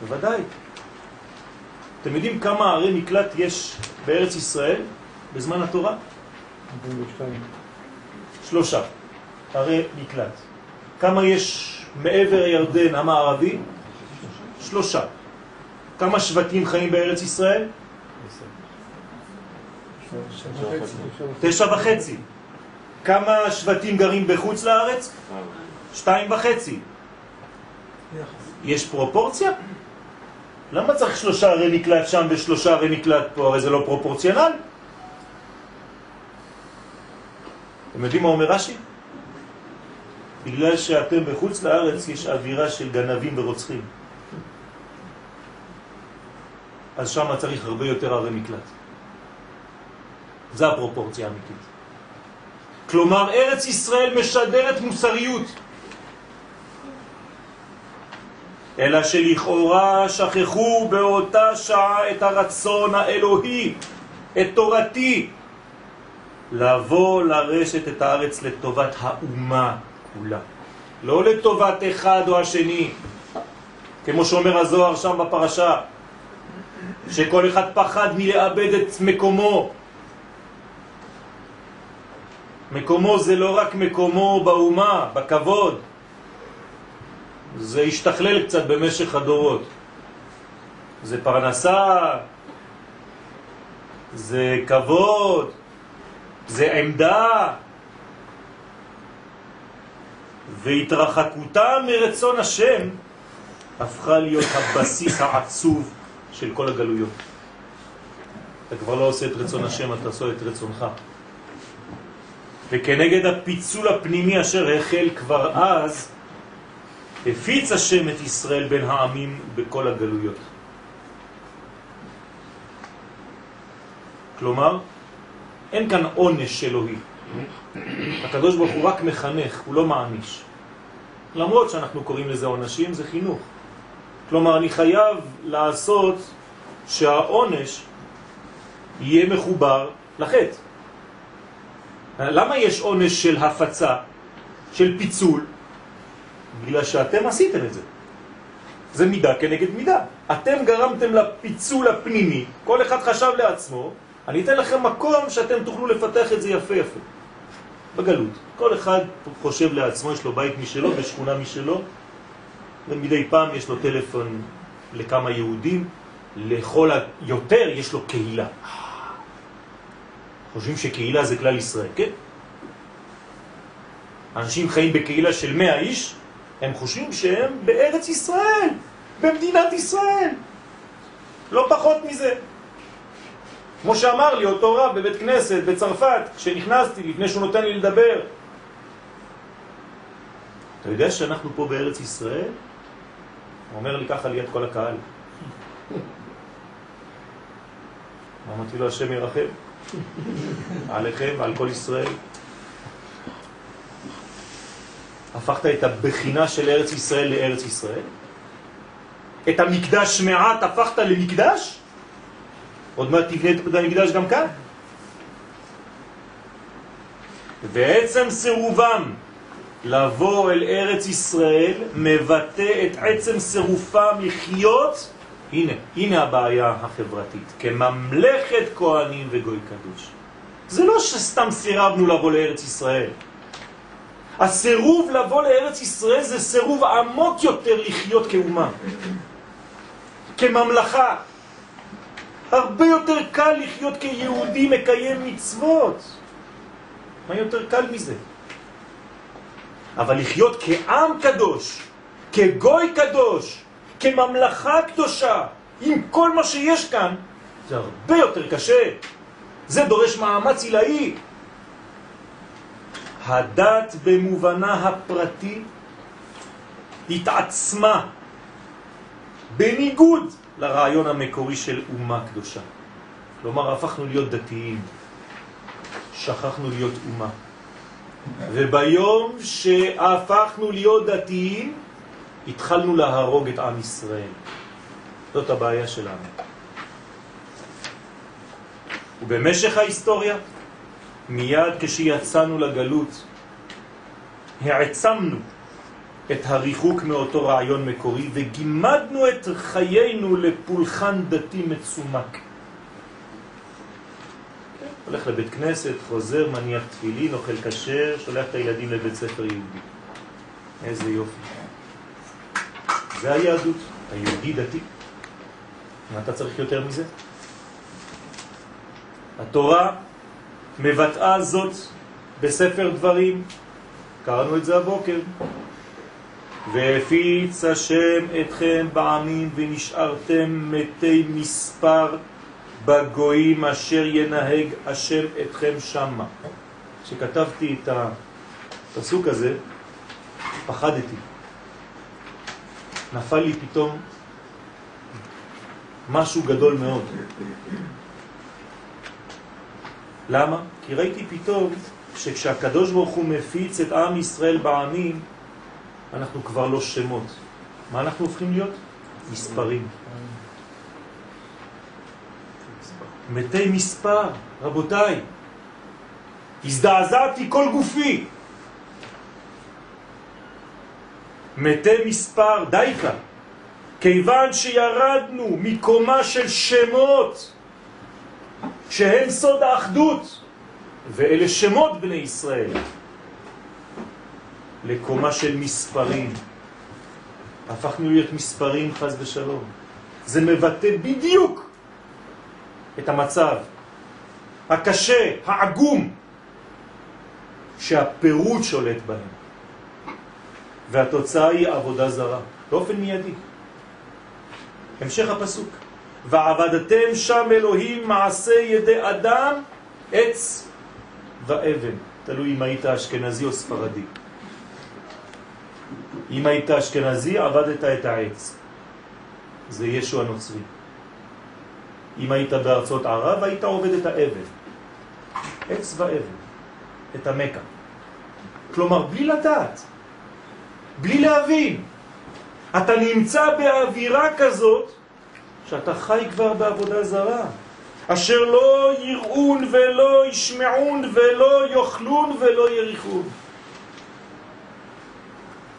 בוודאי. אתם יודעים כמה ערי מקלט יש בארץ ישראל בזמן התורה? 42. שלושה. ערי מקלט. כמה יש מעבר הירדן המערבי? שלושה. כמה שבטים חיים בארץ ישראל? תשע וחצי. כמה שבטים גרים בחוץ לארץ? שתיים וחצי. יש פרופורציה? למה צריך שלושה ערי מקלט שם ושלושה ערי מקלט פה? הרי זה לא פרופורציונל. אתם יודעים מה אומר רש"י? בגלל שאתם בחוץ לארץ יש אווירה של גנבים ורוצחים. אז שם צריך הרבה יותר ערי מקלט. זה הפרופורציה האמיתית. כלומר, ארץ ישראל משדרת מוסריות. אלא שלכאורה שכחו באותה שעה את הרצון האלוהי, את תורתי, לבוא לרשת את הארץ לטובת האומה כולה. לא לטובת אחד או השני, כמו שאומר הזוהר שם בפרשה, שכל אחד פחד מלאבד את מקומו. מקומו זה לא רק מקומו באומה, בכבוד, זה השתכלל קצת במשך הדורות. זה פרנסה, זה כבוד, זה עמדה, והתרחקותה מרצון השם הפכה להיות הבסיס העצוב של כל הגלויות. אתה כבר לא עושה את רצון השם, אתה עושה את רצונך. וכנגד הפיצול הפנימי אשר החל כבר אז, הפיץ השם את ישראל בין העמים בכל הגלויות. כלומר, אין כאן עונש אלוהי. הקדוש ברוך הוא רק מחנך, הוא לא מעניש. למרות שאנחנו קוראים לזה עונשים, זה חינוך. כלומר, אני חייב לעשות שהעונש יהיה מחובר לחטא. למה יש עונש של הפצה, של פיצול? בגלל שאתם עשיתם את זה. זה מידה כנגד מידה. אתם גרמתם לפיצול הפנימי, כל אחד חשב לעצמו, אני אתן לכם מקום שאתם תוכלו לפתח את זה יפה יפה. בגלות. כל אחד חושב לעצמו, יש לו בית משלו, בשכונה משלו, ומדי פעם יש לו טלפון לכמה יהודים, לכל היותר יש לו קהילה. חושבים שקהילה זה כלל ישראל, כן? אנשים חיים בקהילה של מאה איש, הם חושבים שהם בארץ ישראל, במדינת ישראל. לא פחות מזה. כמו שאמר לי אותו רב בבית כנסת בצרפת, כשנכנסתי, לפני שהוא נותן לי לדבר. אתה יודע שאנחנו פה בארץ ישראל? הוא אומר לי ככה ליד כל הקהל. אמרתי לו, השם ירחם עליכם ועל כל ישראל. הפכת את הבחינה של ארץ ישראל לארץ ישראל? את המקדש מעט הפכת למקדש? עוד מעט תבנה את המקדש גם כאן. ועצם סירובם לבוא אל ארץ ישראל מבטא את עצם סירופם לחיות, הנה, הנה הבעיה החברתית, כממלכת כהנים וגוי קדוש. זה לא שסתם סירבנו לבוא לארץ ישראל. הסירוב לבוא לארץ ישראל זה סירוב עמוק יותר לחיות כאומה, כממלכה. הרבה יותר קל לחיות כיהודי מקיים מצוות. מה יותר קל מזה? אבל לחיות כעם קדוש, כגוי קדוש, כממלכה קדושה, עם כל מה שיש כאן, זה הרבה יותר קשה. זה דורש מאמץ עילאי. הדת במובנה הפרטי התעצמה בניגוד לרעיון המקורי של אומה קדושה. כלומר, הפכנו להיות דתיים, שכחנו להיות אומה. וביום שהפכנו להיות דתיים, התחלנו להרוג את עם ישראל. זאת הבעיה שלנו. ובמשך ההיסטוריה, מיד כשיצאנו לגלות, העצמנו את הריחוק מאותו רעיון מקורי וגימדנו את חיינו לפולחן דתי מצומק. הולך לבית כנסת, חוזר, מניח תפילין, אוכל כשר, שולח את הילדים לבית ספר יהודי. איזה יופי. זה היהדות, היהודי דתי. מה אתה צריך יותר מזה? התורה מבטאה זאת בספר דברים, קראנו את זה הבוקר, והפיץ השם אתכם בעמים ונשארתם מתי מספר בגויים אשר ינהג השם אתכם שמה. כשכתבתי את הפסוק הזה, פחדתי. נפל לי פתאום משהו גדול מאוד. למה? כי ראיתי פתאום שכשהקדוש ברוך הוא מפיץ את עם ישראל בעמים, אנחנו כבר לא שמות. מה אנחנו הופכים להיות? מספרים. מתי מספר, רבותיי. הזדעזעתי כל גופי. מתי מספר, דייקה. כיוון שירדנו מקומה של שמות, שהם סוד האחדות, ואלה שמות בני ישראל. לקומה של מספרים. הפכנו להיות מספרים חז ושלום. זה מבטא בדיוק את המצב הקשה, העגום, שהפירוט שולט בהם. והתוצאה היא עבודה זרה, באופן מיידי. המשך הפסוק, ועבדתם שם אלוהים מעשה ידי אדם, עץ ואבן, תלוי אם היית אשכנזי או ספרדי. אם היית אשכנזי, עבדת את העץ. זה ישו הנוצרי. אם היית בארצות ערב, היית עובד את האבן. עץ ואבן, את המקה. כלומר, בלי לדעת, בלי להבין. אתה נמצא באווירה כזאת שאתה חי כבר בעבודה זרה. אשר לא יראון ולא ישמעון ולא יאכלון ולא יריחון.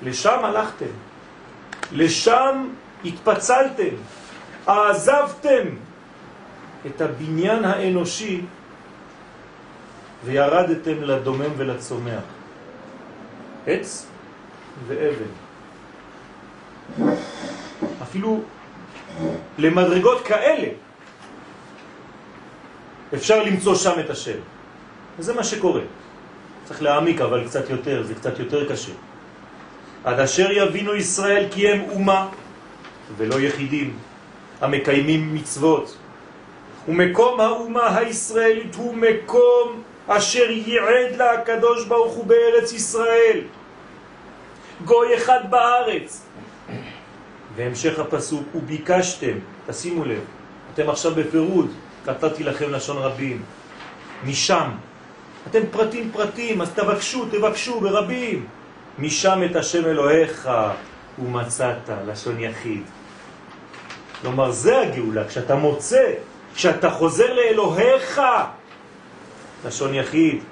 לשם הלכתם, לשם התפצלתם, עזבתם את הבניין האנושי וירדתם לדומם ולצומח. עץ ואבן. אפילו למדרגות כאלה אפשר למצוא שם את השם. וזה מה שקורה. צריך להעמיק, אבל קצת יותר, זה קצת יותר קשה. עד אשר יבינו ישראל כי הם אומה ולא יחידים, המקיימים מצוות. ומקום האומה הישראלית הוא מקום אשר ייעד לה הקדוש ברוך הוא בארץ ישראל. גוי אחד בארץ. והמשך הפסוק, וביקשתם, תשימו לב, אתם עכשיו בפירוד, קטעתי לכם לשון רבים, משם, אתם פרטים פרטים, אז תבקשו, תבקשו ברבים, משם את השם אלוהיך ומצאת, לשון יחיד. כלומר, זה הגאולה, כשאתה מוצא, כשאתה חוזר לאלוהיך, לשון יחיד.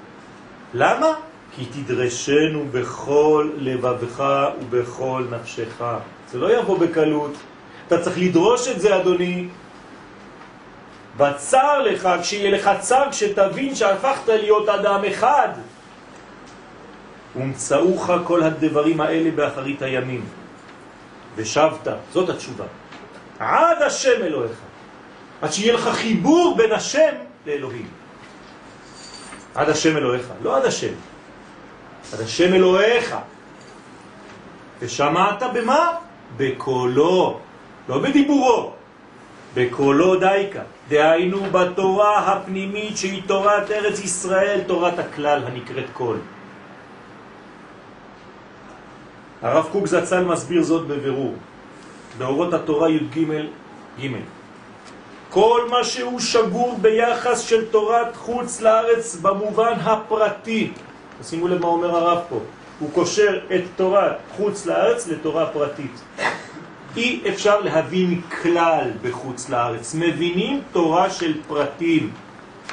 למה? כי תדרשנו בכל לבבך ובכל נפשך. זה לא יבוא בקלות. אתה צריך לדרוש את זה, אדוני. בצר לך, כשיהיה לך צר, כשתבין שהפכת להיות אדם אחד. ומצאוך כל הדברים האלה באחרית הימים. ושבת, זאת התשובה. עד השם אלוהיך. עד שיהיה לך חיבור בין השם לאלוהים. עד השם אלוהיך, לא עד השם. עד השם אלוהיך. ושמעת במה? בקולו, לא בדיבורו, בקולו דייקה. דהיינו בתורה הפנימית שהיא תורת ארץ ישראל, תורת הכלל הנקראת קול. הרב קוק זצ"ל מסביר זאת בבירור, באורות התורה י"ג ג' כל מה שהוא שגור ביחס של תורת חוץ לארץ במובן הפרטי. שימו לב מה אומר הרב פה. הוא קושר את תורת חוץ לארץ לתורה פרטית. אי אפשר להבין כלל בחוץ לארץ. מבינים תורה של פרטים.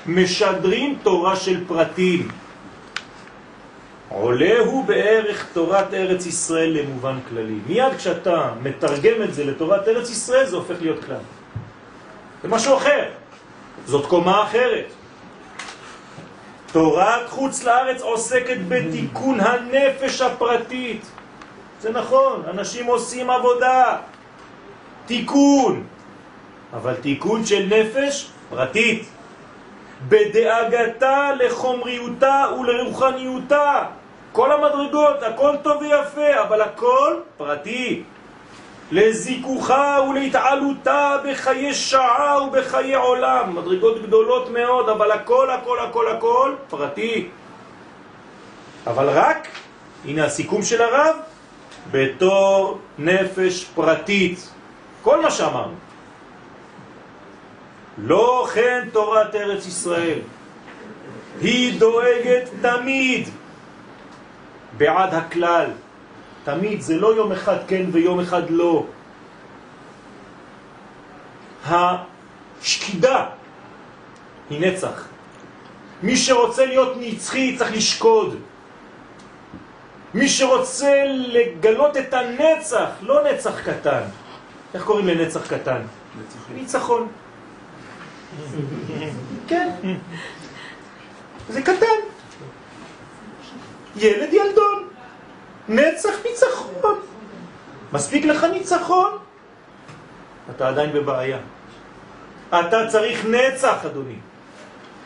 משדרים תורה של פרטים. עולה הוא בערך תורת ארץ ישראל למובן כללי. מיד כשאתה מתרגם את זה לתורת ארץ ישראל זה הופך להיות כלל. זה משהו אחר. זאת קומה אחרת. תורת חוץ לארץ עוסקת בתיקון הנפש הפרטית. זה נכון, אנשים עושים עבודה, תיקון, אבל תיקון של נפש פרטית, בדאגתה לחומריותה ולרוחניותה. כל המדרגות, הכל טוב ויפה, אבל הכל פרטי. לזיכוכה ולהתעלותה בחיי שעה ובחיי עולם. מדרגות גדולות מאוד, אבל הכל, הכל, הכל, הכל פרטי. אבל רק, הנה הסיכום של הרב, בתור נפש פרטית. כל מה שאמרנו. לא כן תורת ארץ ישראל. היא דואגת תמיד בעד הכלל. תמיד, זה לא יום אחד כן ויום אחד לא. השקידה היא נצח. מי שרוצה להיות נצחי צריך לשקוד. מי שרוצה לגלות את הנצח, לא נצח קטן. איך קוראים לנצח קטן? ניצחון. כן. זה קטן. ילד ילדון. נצח ניצחון. מספיק לך ניצחון? אתה עדיין בבעיה. אתה צריך נצח, אדוני.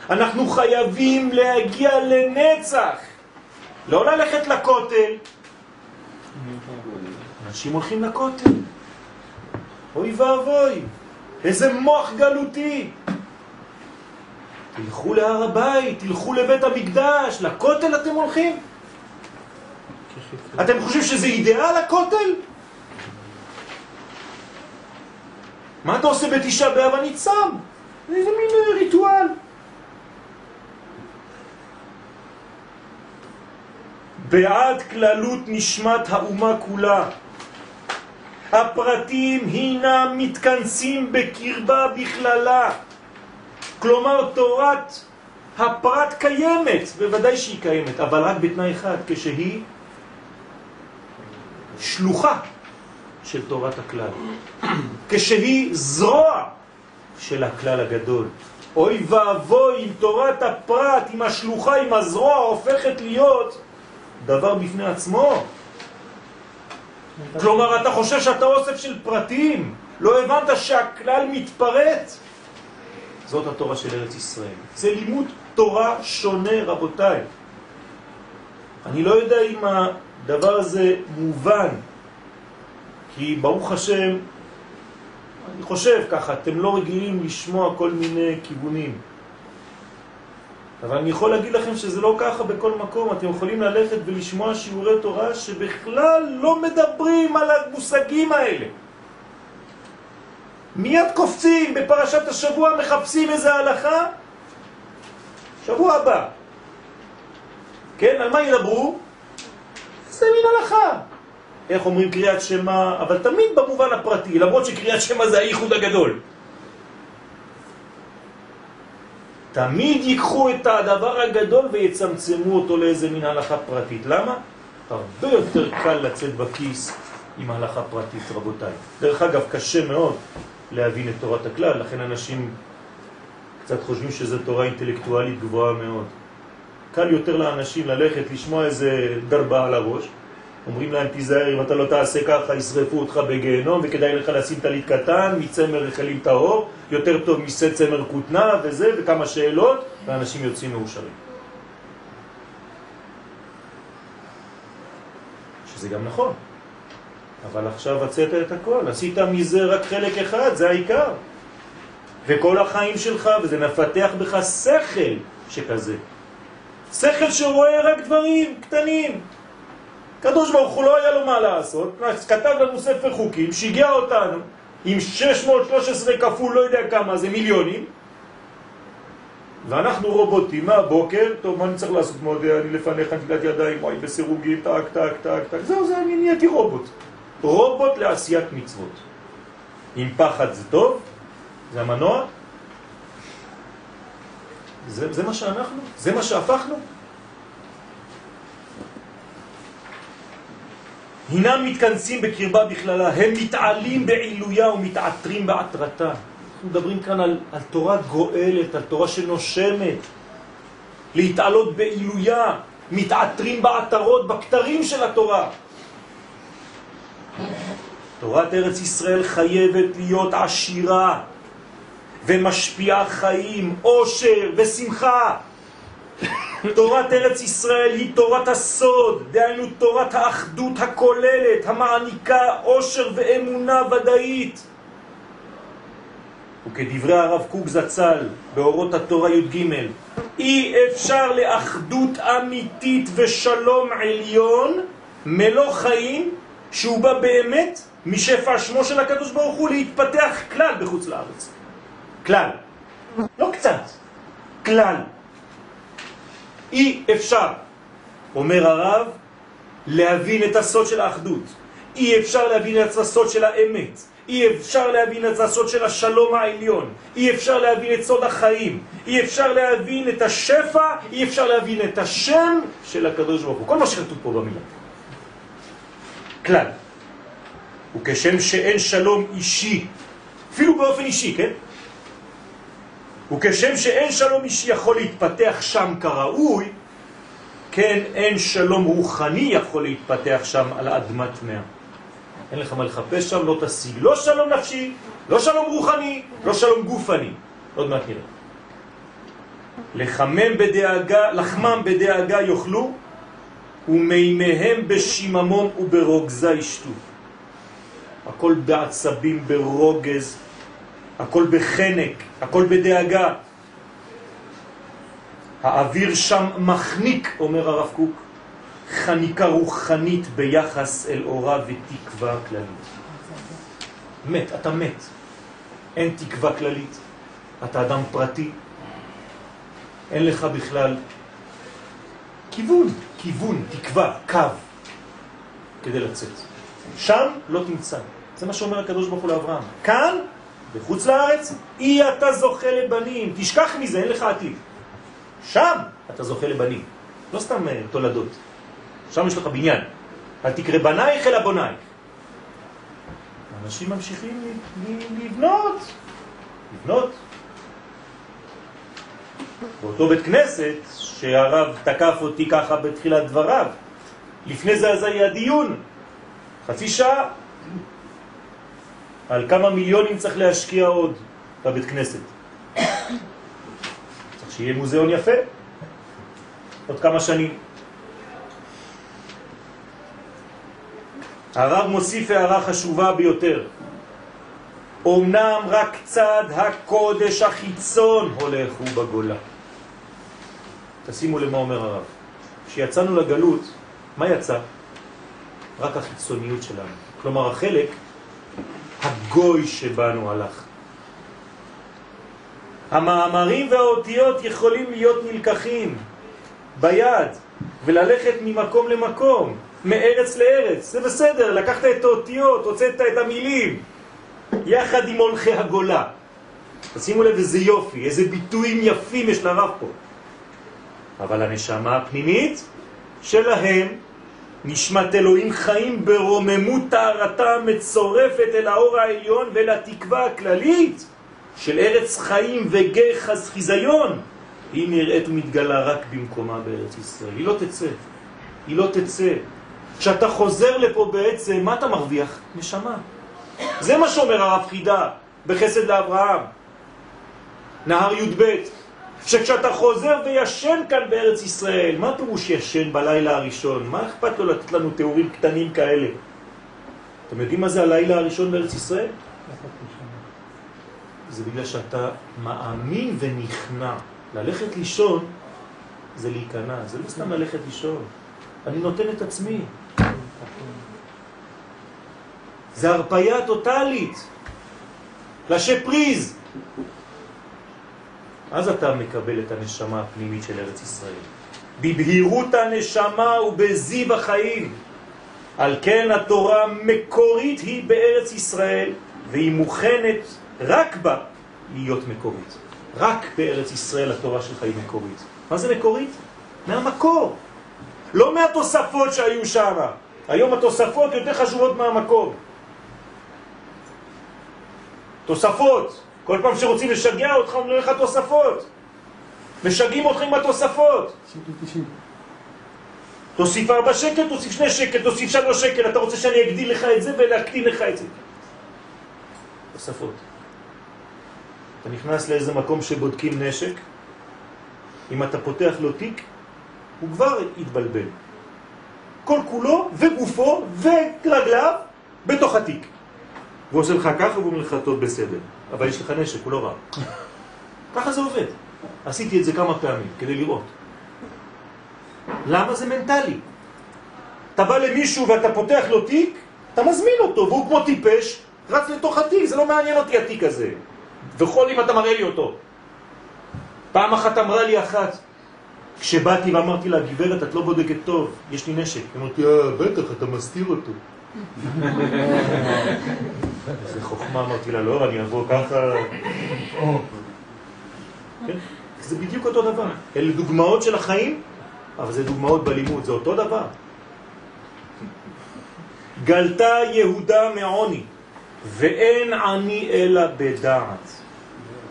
אנחנו חייבים להגיע לנצח. לא ללכת לכותל. אנשים הולכים לכותל. אוי ואבוי, איזה מוח גלותי. תלכו להר הבית, תלכו לבית המקדש, לכותל אתם הולכים? אתם חושבים שזה אידאל הכותל? מה אתה עושה בתשעה באב? אני צם. איזה מין ריטואל. בעד כללות נשמת האומה כולה. הפרטים הינם מתכנסים בקרבה בכללה. כלומר, תורת הפרט קיימת, בוודאי שהיא קיימת, אבל רק בתנאי אחד, כשהיא שלוחה של תורת הכלל, כשהיא זרוע של הכלל הגדול. אוי ואבוי אם תורת הפרט, אם השלוחה, אם הזרוע הופכת להיות דבר בפני עצמו. כלומר, אתה חושב שאתה אוסף של פרטים, לא הבנת שהכלל מתפרט? זאת התורה של ארץ ישראל. זה לימוד תורה שונה, רבותיי. אני לא יודע אם הדבר הזה מובן, כי ברוך השם, אני חושב ככה, אתם לא רגילים לשמוע כל מיני כיוונים. אבל אני יכול להגיד לכם שזה לא ככה בכל מקום. אתם יכולים ללכת ולשמוע שיעורי תורה שבכלל לא מדברים על המושגים האלה. מיד קופצים בפרשת השבוע, מחפשים איזה הלכה, שבוע הבא. כן, על מה ידברו? זה מין הלכה. איך אומרים קריאת שמה, אבל תמיד במובן הפרטי, למרות שקריאת שמה זה הייחוד הגדול. תמיד ייקחו את הדבר הגדול ויצמצמו אותו לאיזה מין הלכה פרטית. למה? הרבה יותר קל לצאת בכיס עם הלכה פרטית, רבותיי. דרך אגב, קשה מאוד להבין את תורת הכלל, לכן אנשים קצת חושבים שזו תורה אינטלקטואלית גבוהה מאוד. קל יותר לאנשים ללכת לשמוע איזה דרבה על הראש, אומרים להם תיזהר אם אתה לא תעשה ככה ישרפו אותך בגיהנום וכדאי לך לשים טלית קטן, מצמר רחלים טהור, יותר טוב מסה צמר כותנה וזה וכמה שאלות ואנשים יוצאים מאושרים. שזה גם נכון, אבל עכשיו הצאת את הכל, עשית מזה רק חלק אחד, זה העיקר. וכל החיים שלך, וזה מפתח בך שכל שכזה. שכל שרואה רק דברים קטנים. קדוש ברוך הוא לא היה לו מה לעשות, כתב לנו ספר חוקים, שיגע אותנו עם 613 כפול לא יודע כמה, זה מיליונים, ואנחנו רובוטים מהבוקר, טוב, מה אני צריך לעשות מאוד, אני לפניך נטילת ידיים, וואי, בסירוגים, טק, טק, טק, טק, זהו, זה, אני נהייתי רובוט. רובוט לעשיית מצוות. אם פחד זה טוב, זה המנוע, זה, זה מה שאנחנו, זה מה שהפכנו. הינם מתכנסים בקרבה בכללה, הם מתעלים בעילויה ומתעטרים בעטרתה. אנחנו מדברים כאן על, על תורה גואלת, על תורה שנושמת, להתעלות בעילויה, מתעטרים בעטרות, בכתרים של התורה. תורת ארץ ישראל חייבת להיות עשירה ומשפיעה חיים, אושר ושמחה. תורת ארץ ישראל היא תורת הסוד, דהיינו תורת האחדות הכוללת, המעניקה עושר ואמונה ודאית. וכדברי הרב קוק זצ"ל באורות התורה י"ג, אי אפשר לאחדות אמיתית ושלום עליון מלוא חיים שהוא בא באמת משפע שמו של הקדוש ברוך הוא להתפתח כלל בחוץ לארץ. כלל. לא קצת, כלל. אי אפשר, אומר הרב, להבין את הסוד של האחדות. אי אפשר להבין את הסוד של האמת. אי אפשר להבין את הסוד של השלום העליון. אי אפשר להבין את סוד החיים. אי אפשר להבין את השפע, אי אפשר להבין את השם של הקדוש ברוך הוא. כל מה שכתוב פה במילה. כלל. וכשם שאין שלום אישי, אפילו באופן אישי, כן? וכשם שאין שלום אישי יכול להתפתח שם כראוי, כן, אין שלום רוחני יכול להתפתח שם על אדמת מאה. אין לך מה לחפש שם, לא תשיג לא שלום נפשי, לא שלום רוחני, לא שלום גופני. עוד מעט נראה. לחמם בדאגה, לחמם בדאגה יאכלו, ומימיהם בשיממון וברוגזה ישתו. הכל בעצבים, ברוגז, הכל בחנק, הכל בדאגה. האוויר שם מחניק, אומר הרב קוק, חניקה רוחנית ביחס אל אורה ותקווה כללית. מת, אתה מת. אין תקווה כללית. אתה אדם פרטי, אין לך בכלל כיוון, כיוון, תקווה, קו, כדי לצאת. שם לא תמצא. זה מה שאומר הקדוש ברוך הוא לאברהם. כאן, בחוץ לארץ, אי אתה זוכה לבנים. תשכח מזה, אין לך עתיד. שם אתה זוכה לבנים. לא סתם אה, תולדות. שם יש לך בניין. אל תקרא בנייך אלא בונייך. אנשים ממשיכים לבנות. לבנות. באותו בית כנסת, שהרב תקף אותי ככה בתחילת דבריו, לפני זה אז היה דיון, חצי שעה, על כמה מיליונים צריך להשקיע עוד בבית כנסת. צריך שיהיה מוזיאון יפה, עוד כמה שנים. הרב מוסיף הערה חשובה ביותר. אמנם רק צד הקודש החיצון הולך הוא בגולה. תשימו למה אומר הרב. כשיצאנו לגלות, מה יצא? רק החיצוניות שלנו. כלומר, החלק הגוי שבנו הלך. המאמרים והאותיות יכולים להיות נלקחים ביד וללכת ממקום למקום, מארץ לארץ. זה בסדר, לקחת את האותיות, הוצאת את המילים, יחד עם הולכי הגולה. תשימו לב איזה יופי, איזה ביטויים יפים יש לרב פה. אבל הנשמה הפנימית שלהם, נשמת אלוהים חיים ברוממות טהרתה מצורפת אל האור העליון ולתקווה הכללית של ארץ חיים וגי חיזיון, היא נראית ומתגלה רק במקומה בארץ ישראל. היא לא תצא, היא לא תצא. כשאתה חוזר לפה בעצם, מה אתה מרוויח? נשמה. זה מה שאומר הרב חידה בחסד לאברהם. נהר י"ב, שכשאתה חוזר וישן כאן בארץ ישראל, מה פירוש ישן בלילה הראשון? מה אכפת לו לתת לנו תיאורים קטנים כאלה? אתם יודעים מה זה הלילה הראשון בארץ ישראל? זה בגלל שאתה מאמין ונכנע. ללכת לישון זה להיכנע, זה לא סתם ללכת לישון. אני נותן את עצמי. זה הרפאיה טוטלית. לשפריז. אז אתה מקבל את הנשמה הפנימית של ארץ ישראל. בבהירות הנשמה ובזיו החיים. על כן התורה מקורית היא בארץ ישראל, והיא מוכנת רק בה להיות מקורית. רק בארץ ישראל התורה שלך היא מקורית. מה זה מקורית? מהמקור. לא מהתוספות שהיו שם. היום התוספות יותר חשובות מהמקור. תוספות. כל פעם שרוצים לשגע אותך, אומרים לך תוספות. משגעים אותך עם התוספות. תוסיף ארבע שקל, תוסיף שני שקל, תוסיף שלוש שקל, אתה רוצה שאני אגדיל לך את זה ולהקטין לך את זה. תוספות. אתה נכנס לאיזה מקום שבודקים נשק, אם אתה פותח לו תיק, הוא כבר יתבלבל. כל כולו וגופו ורגליו בתוך התיק. והוא עושה לך ככה והוא אומר לך טוב בסדר. אבל יש לך נשק, הוא לא רע. ככה זה עובד. עשיתי את זה כמה פעמים כדי לראות. למה זה מנטלי? אתה בא למישהו ואתה פותח לו תיק, אתה מזמין אותו, והוא כמו טיפש, רץ לתוך התיק, זה לא מעניין אותי התיק הזה. וכל אם אתה מראה לי אותו. פעם אחת אמרה לי אחת, כשבאתי ואמרתי לה, גברת, את לא בודקת טוב, יש לי נשק. אמרתי, אה, בטח, אתה מסתיר אותו. איזה חוכמה, אמרתי לה, לא, אני אבוא ככה. כן? זה בדיוק אותו דבר. אלה דוגמאות של החיים, אבל זה דוגמאות בלימוד, זה אותו דבר. גלתה יהודה מעוני, ואין עני אלא בדעת.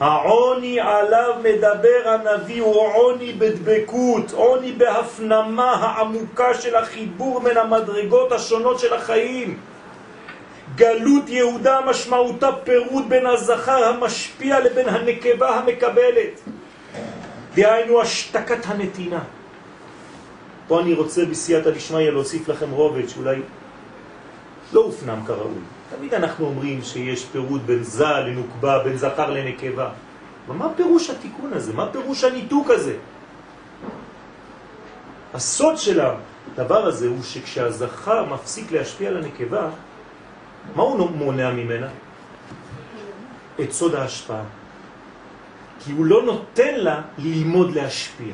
העוני עליו מדבר הנביא הוא עוני בדבקות, עוני בהפנמה העמוקה של החיבור בין המדרגות השונות של החיים. גלות יהודה משמעותה פירוד בין הזכר המשפיע לבין הנקבה המקבלת. דהיינו השתקת הנתינה. פה אני רוצה בסייעתא דשמיא להוסיף לכם רובד שאולי לא הופנם כראוי. תמיד אנחנו אומרים שיש פירוד בין זל לנוקבה, בין זכר לנקבה. אבל מה פירוש התיקון הזה? מה פירוש הניתוק הזה? הסוד של הדבר הזה הוא שכשהזכר מפסיק להשפיע על הנקבה, מה הוא מונע ממנה? את סוד ההשפעה. כי הוא לא נותן לה ללמוד להשפיע.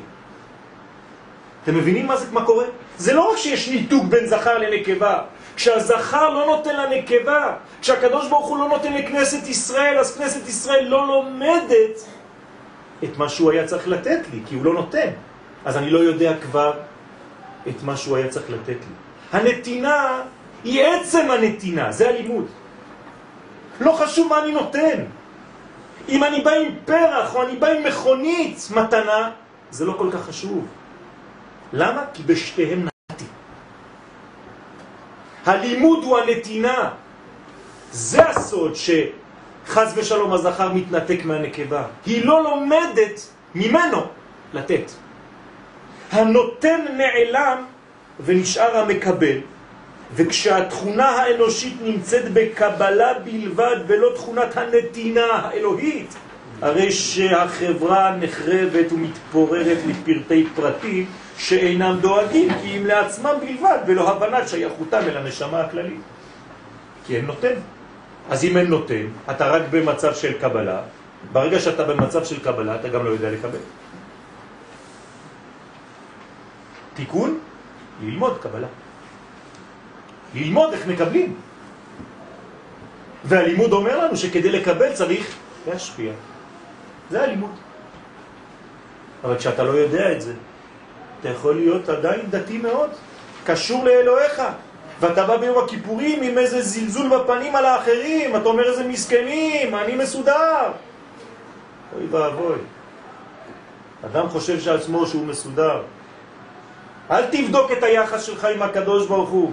אתם מבינים מה, זה, מה קורה? זה לא רק שיש ניתוק בין זכר לנקבה. כשהזכר לא נותן לנקבה, כשהקדוש ברוך הוא לא נותן לכנסת ישראל, אז כנסת ישראל לא לומדת את מה שהוא היה צריך לתת לי, כי הוא לא נותן. אז אני לא יודע כבר את מה שהוא היה צריך לתת לי. הנתינה היא עצם הנתינה, זה הלימוד. לא חשוב מה אני נותן. אם אני בא עם פרח או אני בא עם מכונית מתנה, זה לא כל כך חשוב. למה? כי בשתיהם נתתי. הלימוד הוא הנתינה. זה הסוד שחז ושלום הזכר מתנתק מהנקבה. היא לא לומדת ממנו לתת. הנותן נעלם ונשאר המקבל, וכשהתכונה האנושית נמצאת בקבלה בלבד ולא תכונת הנתינה האלוהית, הרי שהחברה נחרבת ומתפוררת לפרטי פרטים שאינם דואגים כי אם לעצמם בלבד ולא הבנת שייכותם אל הנשמה הכללית. כי אין נותן. אז אם אין נותן, אתה רק במצב של קבלה, ברגע שאתה במצב של קבלה אתה גם לא יודע לקבל. תיקון, ללמוד קבלה. ללמוד איך מקבלים. והלימוד אומר לנו שכדי לקבל צריך להשפיע. זה הלימוד. אבל כשאתה לא יודע את זה, אתה יכול להיות עדיין דתי מאוד, קשור לאלוהיך, ואתה בא ביום הכיפורים עם איזה זלזול בפנים על האחרים, אתה אומר איזה מסכנים, אני מסודר. אוי ואבוי. אדם חושב שעצמו שהוא מסודר. אל תבדוק את היחס שלך עם הקדוש ברוך הוא.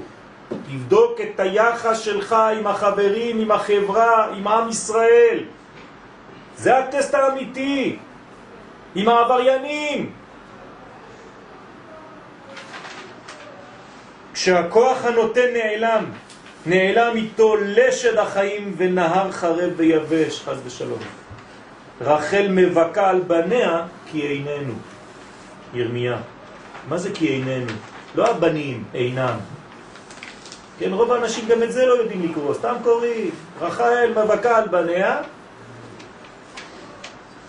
תבדוק את היחס שלך עם החברים, עם החברה, עם עם ישראל. זה הטסט האמיתי. עם העבריינים. כשהכוח הנותן נעלם, נעלם איתו לשד החיים ונהר חרב ויבש, חז ושלום. רחל מבקה על בניה כי איננו. ירמיה. מה זה כי איננו? לא הבנים אינם. כן, רוב האנשים גם את זה לא יודעים לקרוא, סתם קוראים. רחל מבקה על בניה.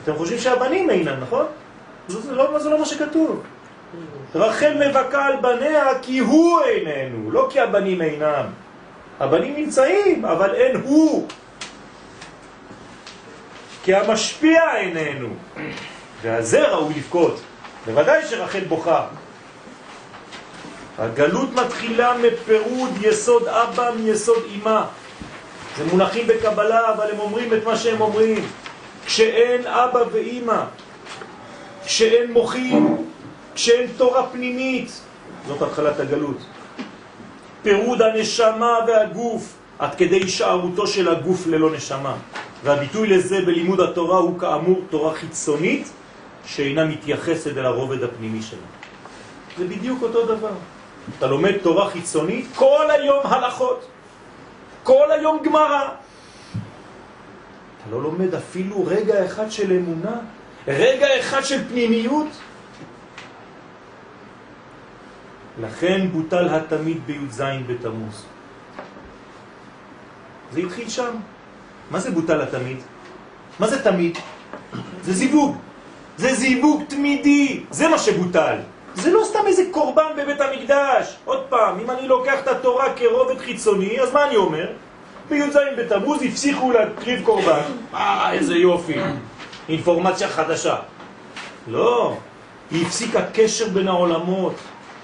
אתם חושבים שהבנים אינם, נכון? זה לא, זה לא מה שכתוב. רחל מבקה על בניה כי הוא איננו, לא כי הבנים אינם. הבנים נמצאים, אבל אין הוא. כי המשפיע איננו. והזה ראוי לבכות. בוודאי שרחל בוכה. הגלות מתחילה מפירוד יסוד אבא מיסוד אמא. זה מונחים בקבלה, אבל הם אומרים את מה שהם אומרים. כשאין אבא ואמא, כשאין מוחים, כשאין תורה פנימית, זאת התחלת הגלות. פירוד הנשמה והגוף, עד כדי הישארותו של הגוף ללא נשמה. והביטוי לזה בלימוד התורה הוא כאמור תורה חיצונית, שאינה מתייחסת אל הרובד הפנימי שלה. זה בדיוק אותו דבר. אתה לומד תורה חיצונית, כל היום הלכות, כל היום גמרא. אתה לא לומד אפילו רגע אחד של אמונה, רגע אחד של פנימיות. לכן בוטל התמיד בי"ז בתמוז. זה התחיל שם. מה זה בוטל התמיד? מה זה תמיד? זה זיווג. זה זיווג תמידי, זה מה שבוטל. זה לא סתם איזה קורבן בבית המקדש. עוד פעם, אם אני לוקח את התורה כרובד חיצוני, אז מה אני אומר? בי"ז בתמוז הפסיכו להקריב קורבן. אה, איזה יופי. אינפורמציה חדשה. לא, היא הפסיקה קשר בין העולמות.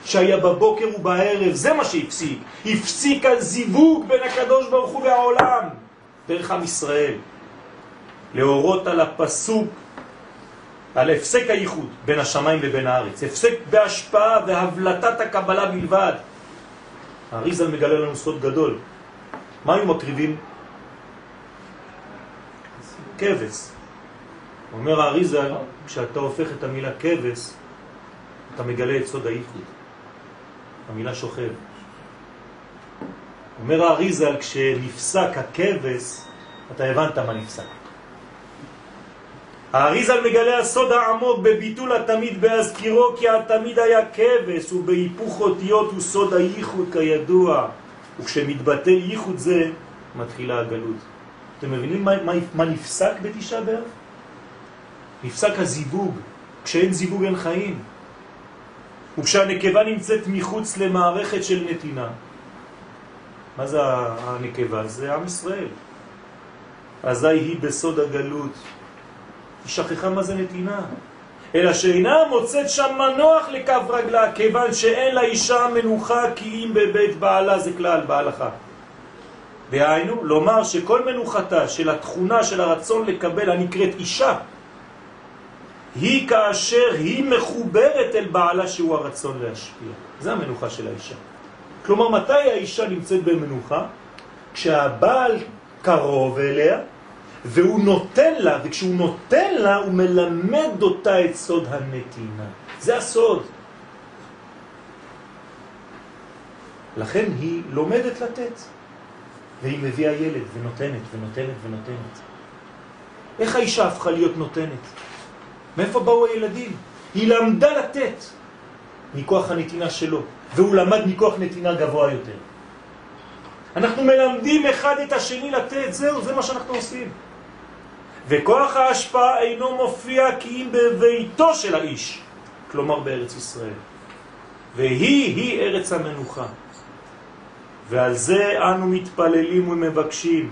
שהיה בבוקר ובערב, זה מה שהפסיק. הפסיק הזיווג בין הקדוש ברוך הוא והעולם, דרך עם ישראל. להורות על הפסוק, על הפסק הייחוד בין השמיים לבין הארץ. הפסק בהשפעה והבלטת הקבלה בלבד. האריזל מגלה לנו סוד גדול. מה היו מקריבים? כבש. אומר האריזל, כשאתה הופך את המילה כבש, אתה מגלה את סוד הייחוד. המילה שוכב. אומר האריזל, כשנפסק הכבש, אתה הבנת מה נפסק. האריזל מגלה הסוד העמוק בביטול התמיד בהזכירו כי התמיד היה כבש ובהיפוך אותיות הוא סוד הייחוד כידוע וכשמתבטא ייחוד זה מתחילה הגלות. אתם מבינים מה, מה, מה נפסק בתשעה באב? נפסק הזיווג, כשאין זיווג אין חיים. וכשהנקבה נמצאת מחוץ למערכת של נתינה, מה זה הנקבה? זה עם ישראל. אזי היא בסוד הגלות. היא שכחה מה זה נתינה. אלא שאינה מוצאת שם מנוח לכף רגלה, כיוון שאין לה אישה מנוחה כי אם בבית בעלה זה כלל בהלכה. דהיינו, לומר שכל מנוחתה של התכונה של הרצון לקבל הנקראת אישה, היא כאשר היא מחוברת אל בעלה שהוא הרצון להשפיע. זה המנוחה של האישה. כלומר, מתי האישה נמצאת במנוחה? כשהבעל קרוב אליה, והוא נותן לה, וכשהוא נותן לה, הוא מלמד אותה את סוד הנתינה. זה הסוד. לכן היא לומדת לתת, והיא מביאה ילד ונותנת ונותנת ונותנת. איך האישה הפכה להיות נותנת? מאיפה באו הילדים? היא למדה לתת מכוח הנתינה שלו, והוא למד מכוח נתינה גבוה יותר. אנחנו מלמדים אחד את השני לתת, זהו, זה מה שאנחנו עושים. וכוח ההשפעה אינו מופיע כי אם בביתו של האיש, כלומר בארץ ישראל. והיא היא ארץ המנוחה. ועל זה אנו מתפללים ומבקשים.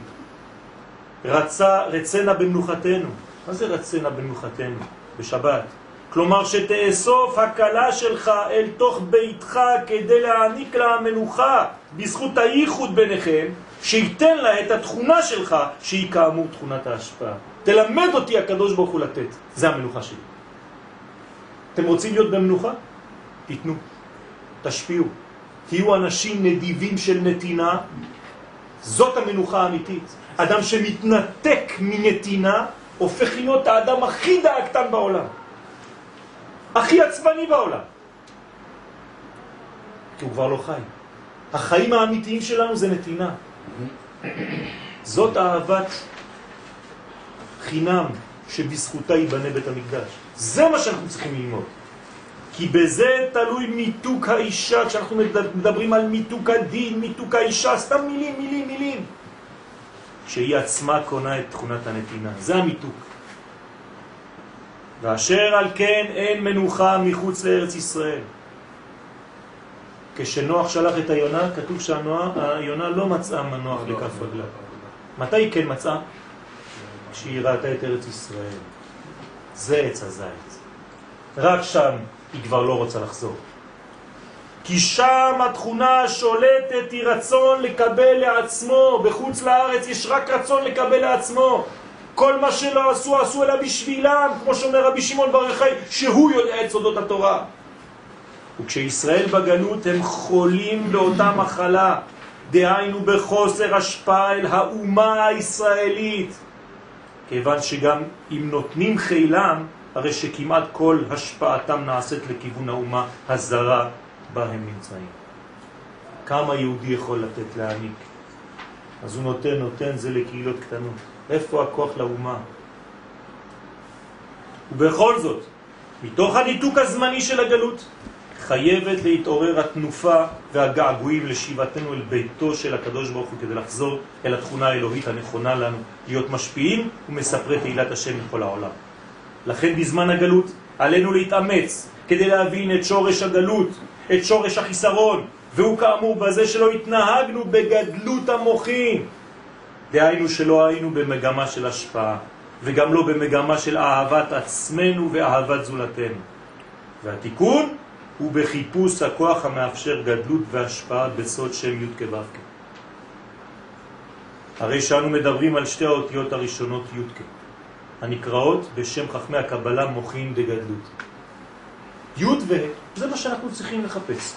רצה, רצנה במנוחתנו. מה זה רצנה במנוחתנו? בשבת. כלומר שתאסוף הקלה שלך אל תוך ביתך כדי להעניק לה המנוחה בזכות הייחוד ביניכם, שייתן לה את התכונה שלך שהיא כאמור תכונת ההשפעה. תלמד אותי הקדוש ברוך הוא לתת, זה המנוחה שלי. אתם רוצים להיות במנוחה? תיתנו, תשפיעו, תהיו אנשים נדיבים של נתינה, זאת המנוחה האמיתית. אדם שמתנתק מנתינה הופך להיות האדם הכי דאגתן בעולם, הכי עצבני בעולם. כי הוא כבר לא חי. החיים האמיתיים שלנו זה נתינה. זאת אהבת חינם שבזכותה ייבנה בית המקדש. זה מה שאנחנו צריכים ללמוד. כי בזה תלוי מיתוק האישה, כשאנחנו מדברים על מיתוק הדין, מיתוק האישה, סתם מילים, מילים, מילים. שהיא עצמה קונה את תכונת הנתינה. זה המיתוק. ואשר על כן אין מנוחה מחוץ לארץ ישראל. כשנוח שלח את היונה, כתוב שהיונה לא מצאה מנוח לכף רגלה. מתי היא כן מצאה? כשהיא ראתה את ארץ ישראל. זה עץ הזית. רק שם היא כבר לא רוצה לחזור. כי שם התכונה השולטת היא רצון לקבל לעצמו. בחוץ לארץ יש רק רצון לקבל לעצמו. כל מה שלא עשו, עשו אלא בשבילם, כמו שאומר רבי שמעון בר יוחאי, שהוא יודע את סודות התורה. וכשישראל בגלות הם חולים באותה מחלה, דהיינו בחוסר השפעה אל האומה הישראלית. כיוון שגם אם נותנים חילם, הרי שכמעט כל השפעתם נעשית לכיוון האומה הזרה בה הם נמצאים. כמה יהודי יכול לתת להעניק? אז הוא נותן, נותן, זה לקהילות קטנות. איפה הכוח לאומה? ובכל זאת, מתוך הניתוק הזמני של הגלות, חייבת להתעורר התנופה והגעגועים לשיבתנו אל ביתו של הקדוש ברוך הוא כדי לחזור אל התכונה האלוהית הנכונה לנו, להיות משפיעים ומספרי תהילת השם לכל העולם. לכן בזמן הגלות עלינו להתאמץ כדי להבין את שורש הגלות, את שורש החיסרון, והוא כאמור בזה שלא התנהגנו בגדלות המוחים. דהיינו שלא היינו במגמה של השפעה, וגם לא במגמה של אהבת עצמנו ואהבת זולתנו. והתיקון הוא בחיפוש הכוח המאפשר גדלות והשפעה בסוד שם י' כו' הרי שאנו מדברים על שתי האותיות הראשונות י' הנקראות בשם חכמי הקבלה מוכין דגדלות. י' וה', זה מה שאנחנו צריכים לחפש.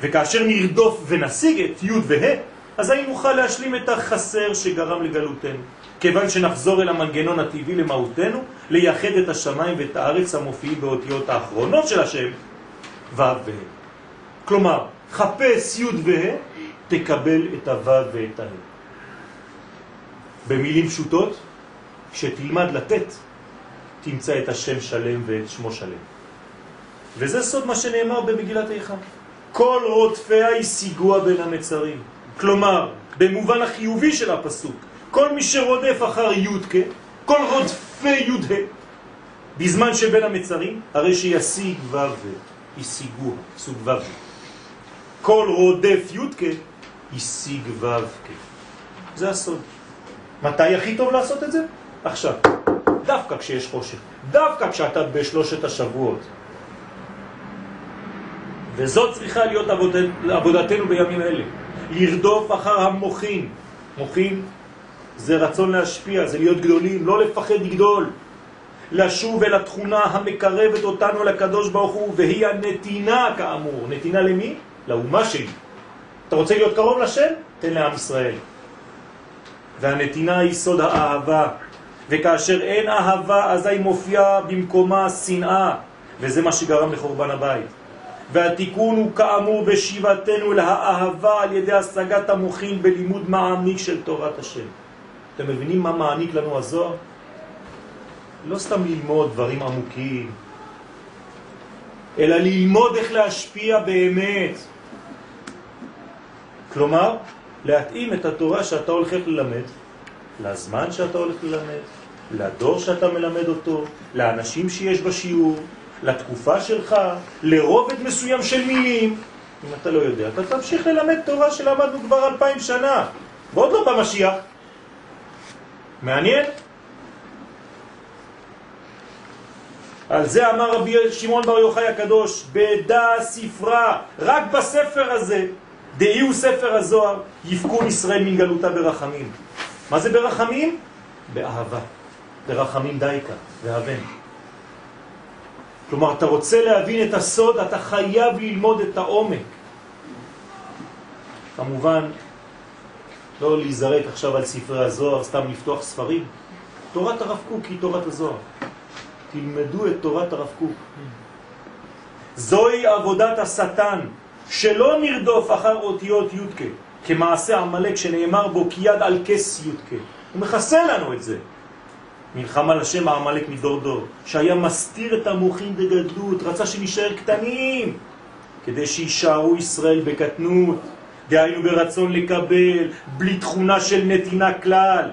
וכאשר נרדוף ונשיג את י' וה', אז אני נוכל להשלים את החסר שגרם לגלותנו. כיוון שנחזור אל המנגנון הטבעי למהותנו, לייחד את השמיים ואת הארץ המופיעים באותיות האחרונות של השם, ו' וה'. כלומר, חפש י' וה', תקבל את הו' ואת ה'. במילים פשוטות, כשתלמד לתת, תמצא את השם שלם ואת שמו שלם. וזה סוד מה שנאמר במגילת איכה. כל רודפיה השיגוה בין המצרים. כלומר, במובן החיובי של הפסוק, כל מי שרודף אחר יודקה, כל רודפי יודה, בזמן שבין המצרים, הרי שישיג ו' השיגו, סוג ו'. כל רודף י' השיג ו' זה הסוד. מתי הכי טוב לעשות את זה? עכשיו. דווקא כשיש חושך. דווקא כשאתה בשלושת השבועות. וזאת צריכה להיות עבודת, עבודתנו בימים אלה. לרדוף אחר המוחים. מוחים זה רצון להשפיע, זה להיות גדולים, לא לפחד לגדול. לשוב אל התכונה המקרבת אותנו לקדוש ברוך הוא, והיא הנתינה כאמור. נתינה למי? לאומה שלי. אתה רוצה להיות קרוב לשם? תן לעם ישראל. והנתינה היא סוד האהבה, וכאשר אין אהבה אזי מופיעה במקומה שנאה, וזה מה שגרם לחורבן הבית. והתיקון הוא כאמור בשיבתנו לאהבה על ידי השגת המוחין בלימוד מעמיק של תורת השם. אתם מבינים מה מעניק לנו הזוהר? לא סתם ללמוד דברים עמוקים, אלא ללמוד איך להשפיע באמת. כלומר, להתאים את התורה שאתה הולך ללמד, לזמן שאתה הולך ללמד, לדור שאתה מלמד אותו, לאנשים שיש בשיעור, לתקופה שלך, לרובד מסוים של מילים. אם אתה לא יודע, אתה תמשיך ללמד תורה שלמדנו כבר אלפיים שנה, ועוד לא במשיח. מעניין? על זה אמר רבי שמעון בר יוחאי הקדוש, בדע ספרה, רק בספר הזה, דאי הוא ספר הזוהר, יפקון ישראל מן גלותה ברחמים. מה זה ברחמים? באהבה. ברחמים דייקה, ואהבן. כלומר, אתה רוצה להבין את הסוד, אתה חייב ללמוד את העומק. כמובן, לא להיזרק עכשיו על ספרי הזוהר, סתם לפתוח ספרים. תורת הרב קוק היא תורת הזוהר. תלמדו את תורת הרב קוק. זוהי עבודת השטן, שלא נרדוף אחר אותיות יודקה, כמעשה עמלק שנאמר בו כיד על כס יודקה. הוא מכסה לנו את זה. מלחמה לשם העמלק מדור דור, שהיה מסתיר את המוחים בגדלות, רצה שנשאר קטנים, כדי שישארו ישראל בקטנות, דהיינו ברצון לקבל, בלי תכונה של נתינה כלל.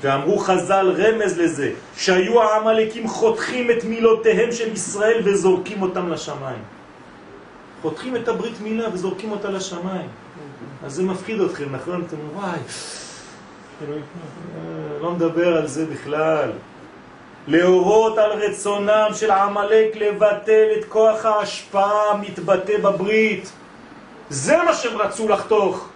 ואמרו חז"ל רמז לזה, שהיו העמלקים חותכים את מילותיהם של ישראל וזורקים אותם לשמיים. חותכים את הברית מילה וזורקים אותה לשמיים. אז זה מפחיד אתכם, נכון? אתם אומרים, וואי, לא מדבר על זה בכלל. להורות על רצונם של עמלק לבטל את כוח ההשפעה המתבטא בברית. זה מה שהם רצו לחתוך.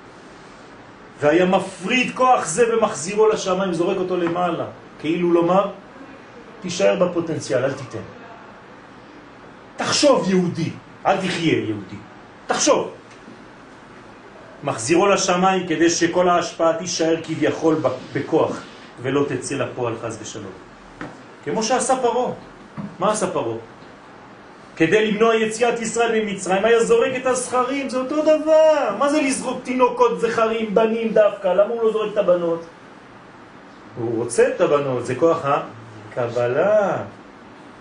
והיה מפריד כוח זה ומחזירו לשמיים, זורק אותו למעלה. כאילו לומר, תישאר בפוטנציאל, אל תיתן. תחשוב יהודי, אל תחיה יהודי. תחשוב. מחזירו לשמיים כדי שכל ההשפעה תישאר כביכול בכוח ולא תצא לפועל חז ושלום. כמו שעשה פרו. מה עשה פרו? כדי למנוע יציאת ישראל ממצרים היה זורק את הזכרים, זה אותו דבר. מה זה לזרוק תינוקות זכרים, בנים דווקא? למה הוא לא זורק את הבנות? הוא רוצה את הבנות, זה כוח הקבלה.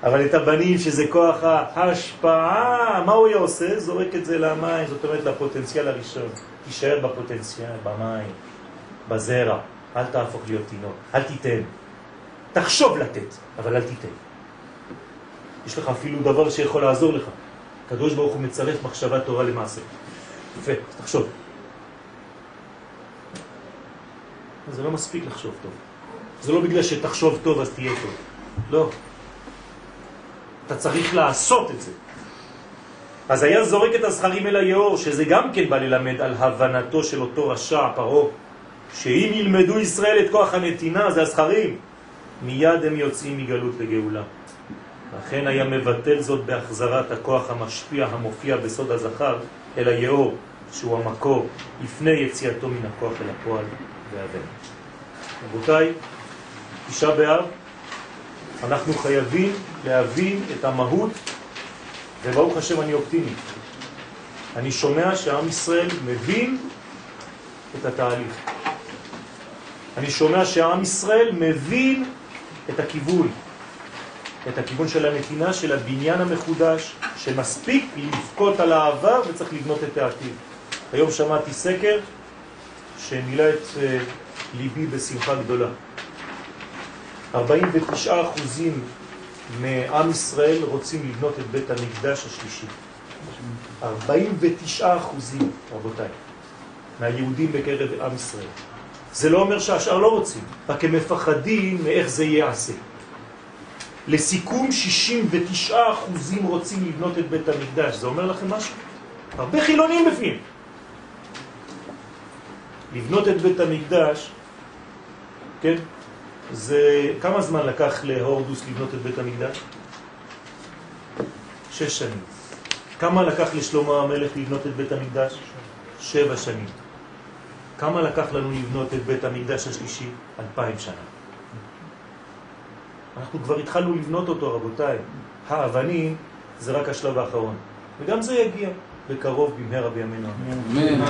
אבל את הבנים שזה כוח ההשפעה, מה הוא היה עושה? זורק את זה למים, זאת אומרת לפוטנציאל הראשון. תישאר בפוטנציאל, במים, בזרע. אל תהפוך להיות תינוק, אל תיתן. תחשוב לתת, אבל אל תיתן. יש לך אפילו דבר שיכול לעזור לך. הקדוש ברוך הוא מצרף מחשבה תורה למעשה. יפה, תחשוב. זה לא מספיק לחשוב טוב. זה לא בגלל שתחשוב טוב אז תהיה טוב. לא. אתה צריך לעשות את זה. אז היה זורק את הזכרים אל היאור, שזה גם כן בא ללמד על הבנתו של אותו רשע, פרו, שאם ילמדו ישראל את כוח הנתינה, זה הזכרים, מיד הם יוצאים מגלות לגאולה. לכן היה מבטל זאת בהחזרת הכוח המשפיע המופיע בסוד הזכר אל היאור, שהוא המקור, לפני יציאתו מן הכוח אל הפועל והבן. רבותיי, תשעה באב, אנחנו חייבים להבין את המהות וברוך השם אני אופטימי. אני שומע שעם ישראל מבין את התהליך. אני שומע שעם ישראל מבין את הכיוון, את הכיוון של הנתינה, של הבניין המחודש, שמספיק לבכות על העבר וצריך לבנות את העתיד. היום שמעתי סקר שמילא את אה, ליבי בשמחה גדולה. 49 אחוזים מעם ישראל רוצים לבנות את בית המקדש השלישי. 49 אחוזים, רבותיי, מהיהודים בקרב עם ישראל. זה לא אומר שהשאר לא רוצים, רק הם מפחדים מאיך זה ייעשה. לסיכום, 69 אחוזים רוצים לבנות את בית המקדש. זה אומר לכם משהו? הרבה חילונים בפנים. לבנות את בית המקדש, כן? זה כמה זמן לקח להורדוס לבנות את בית המקדש? שש שנים. כמה לקח לשלמה המלך לבנות את בית המקדש? שבע שנים. כמה לקח לנו לבנות את בית המקדש השלישי? אלפיים שנה. אנחנו כבר התחלנו לבנות אותו, רבותיי. האבנים זה רק השלב האחרון. וגם זה יגיע בקרוב במהרה בימינו. אמן.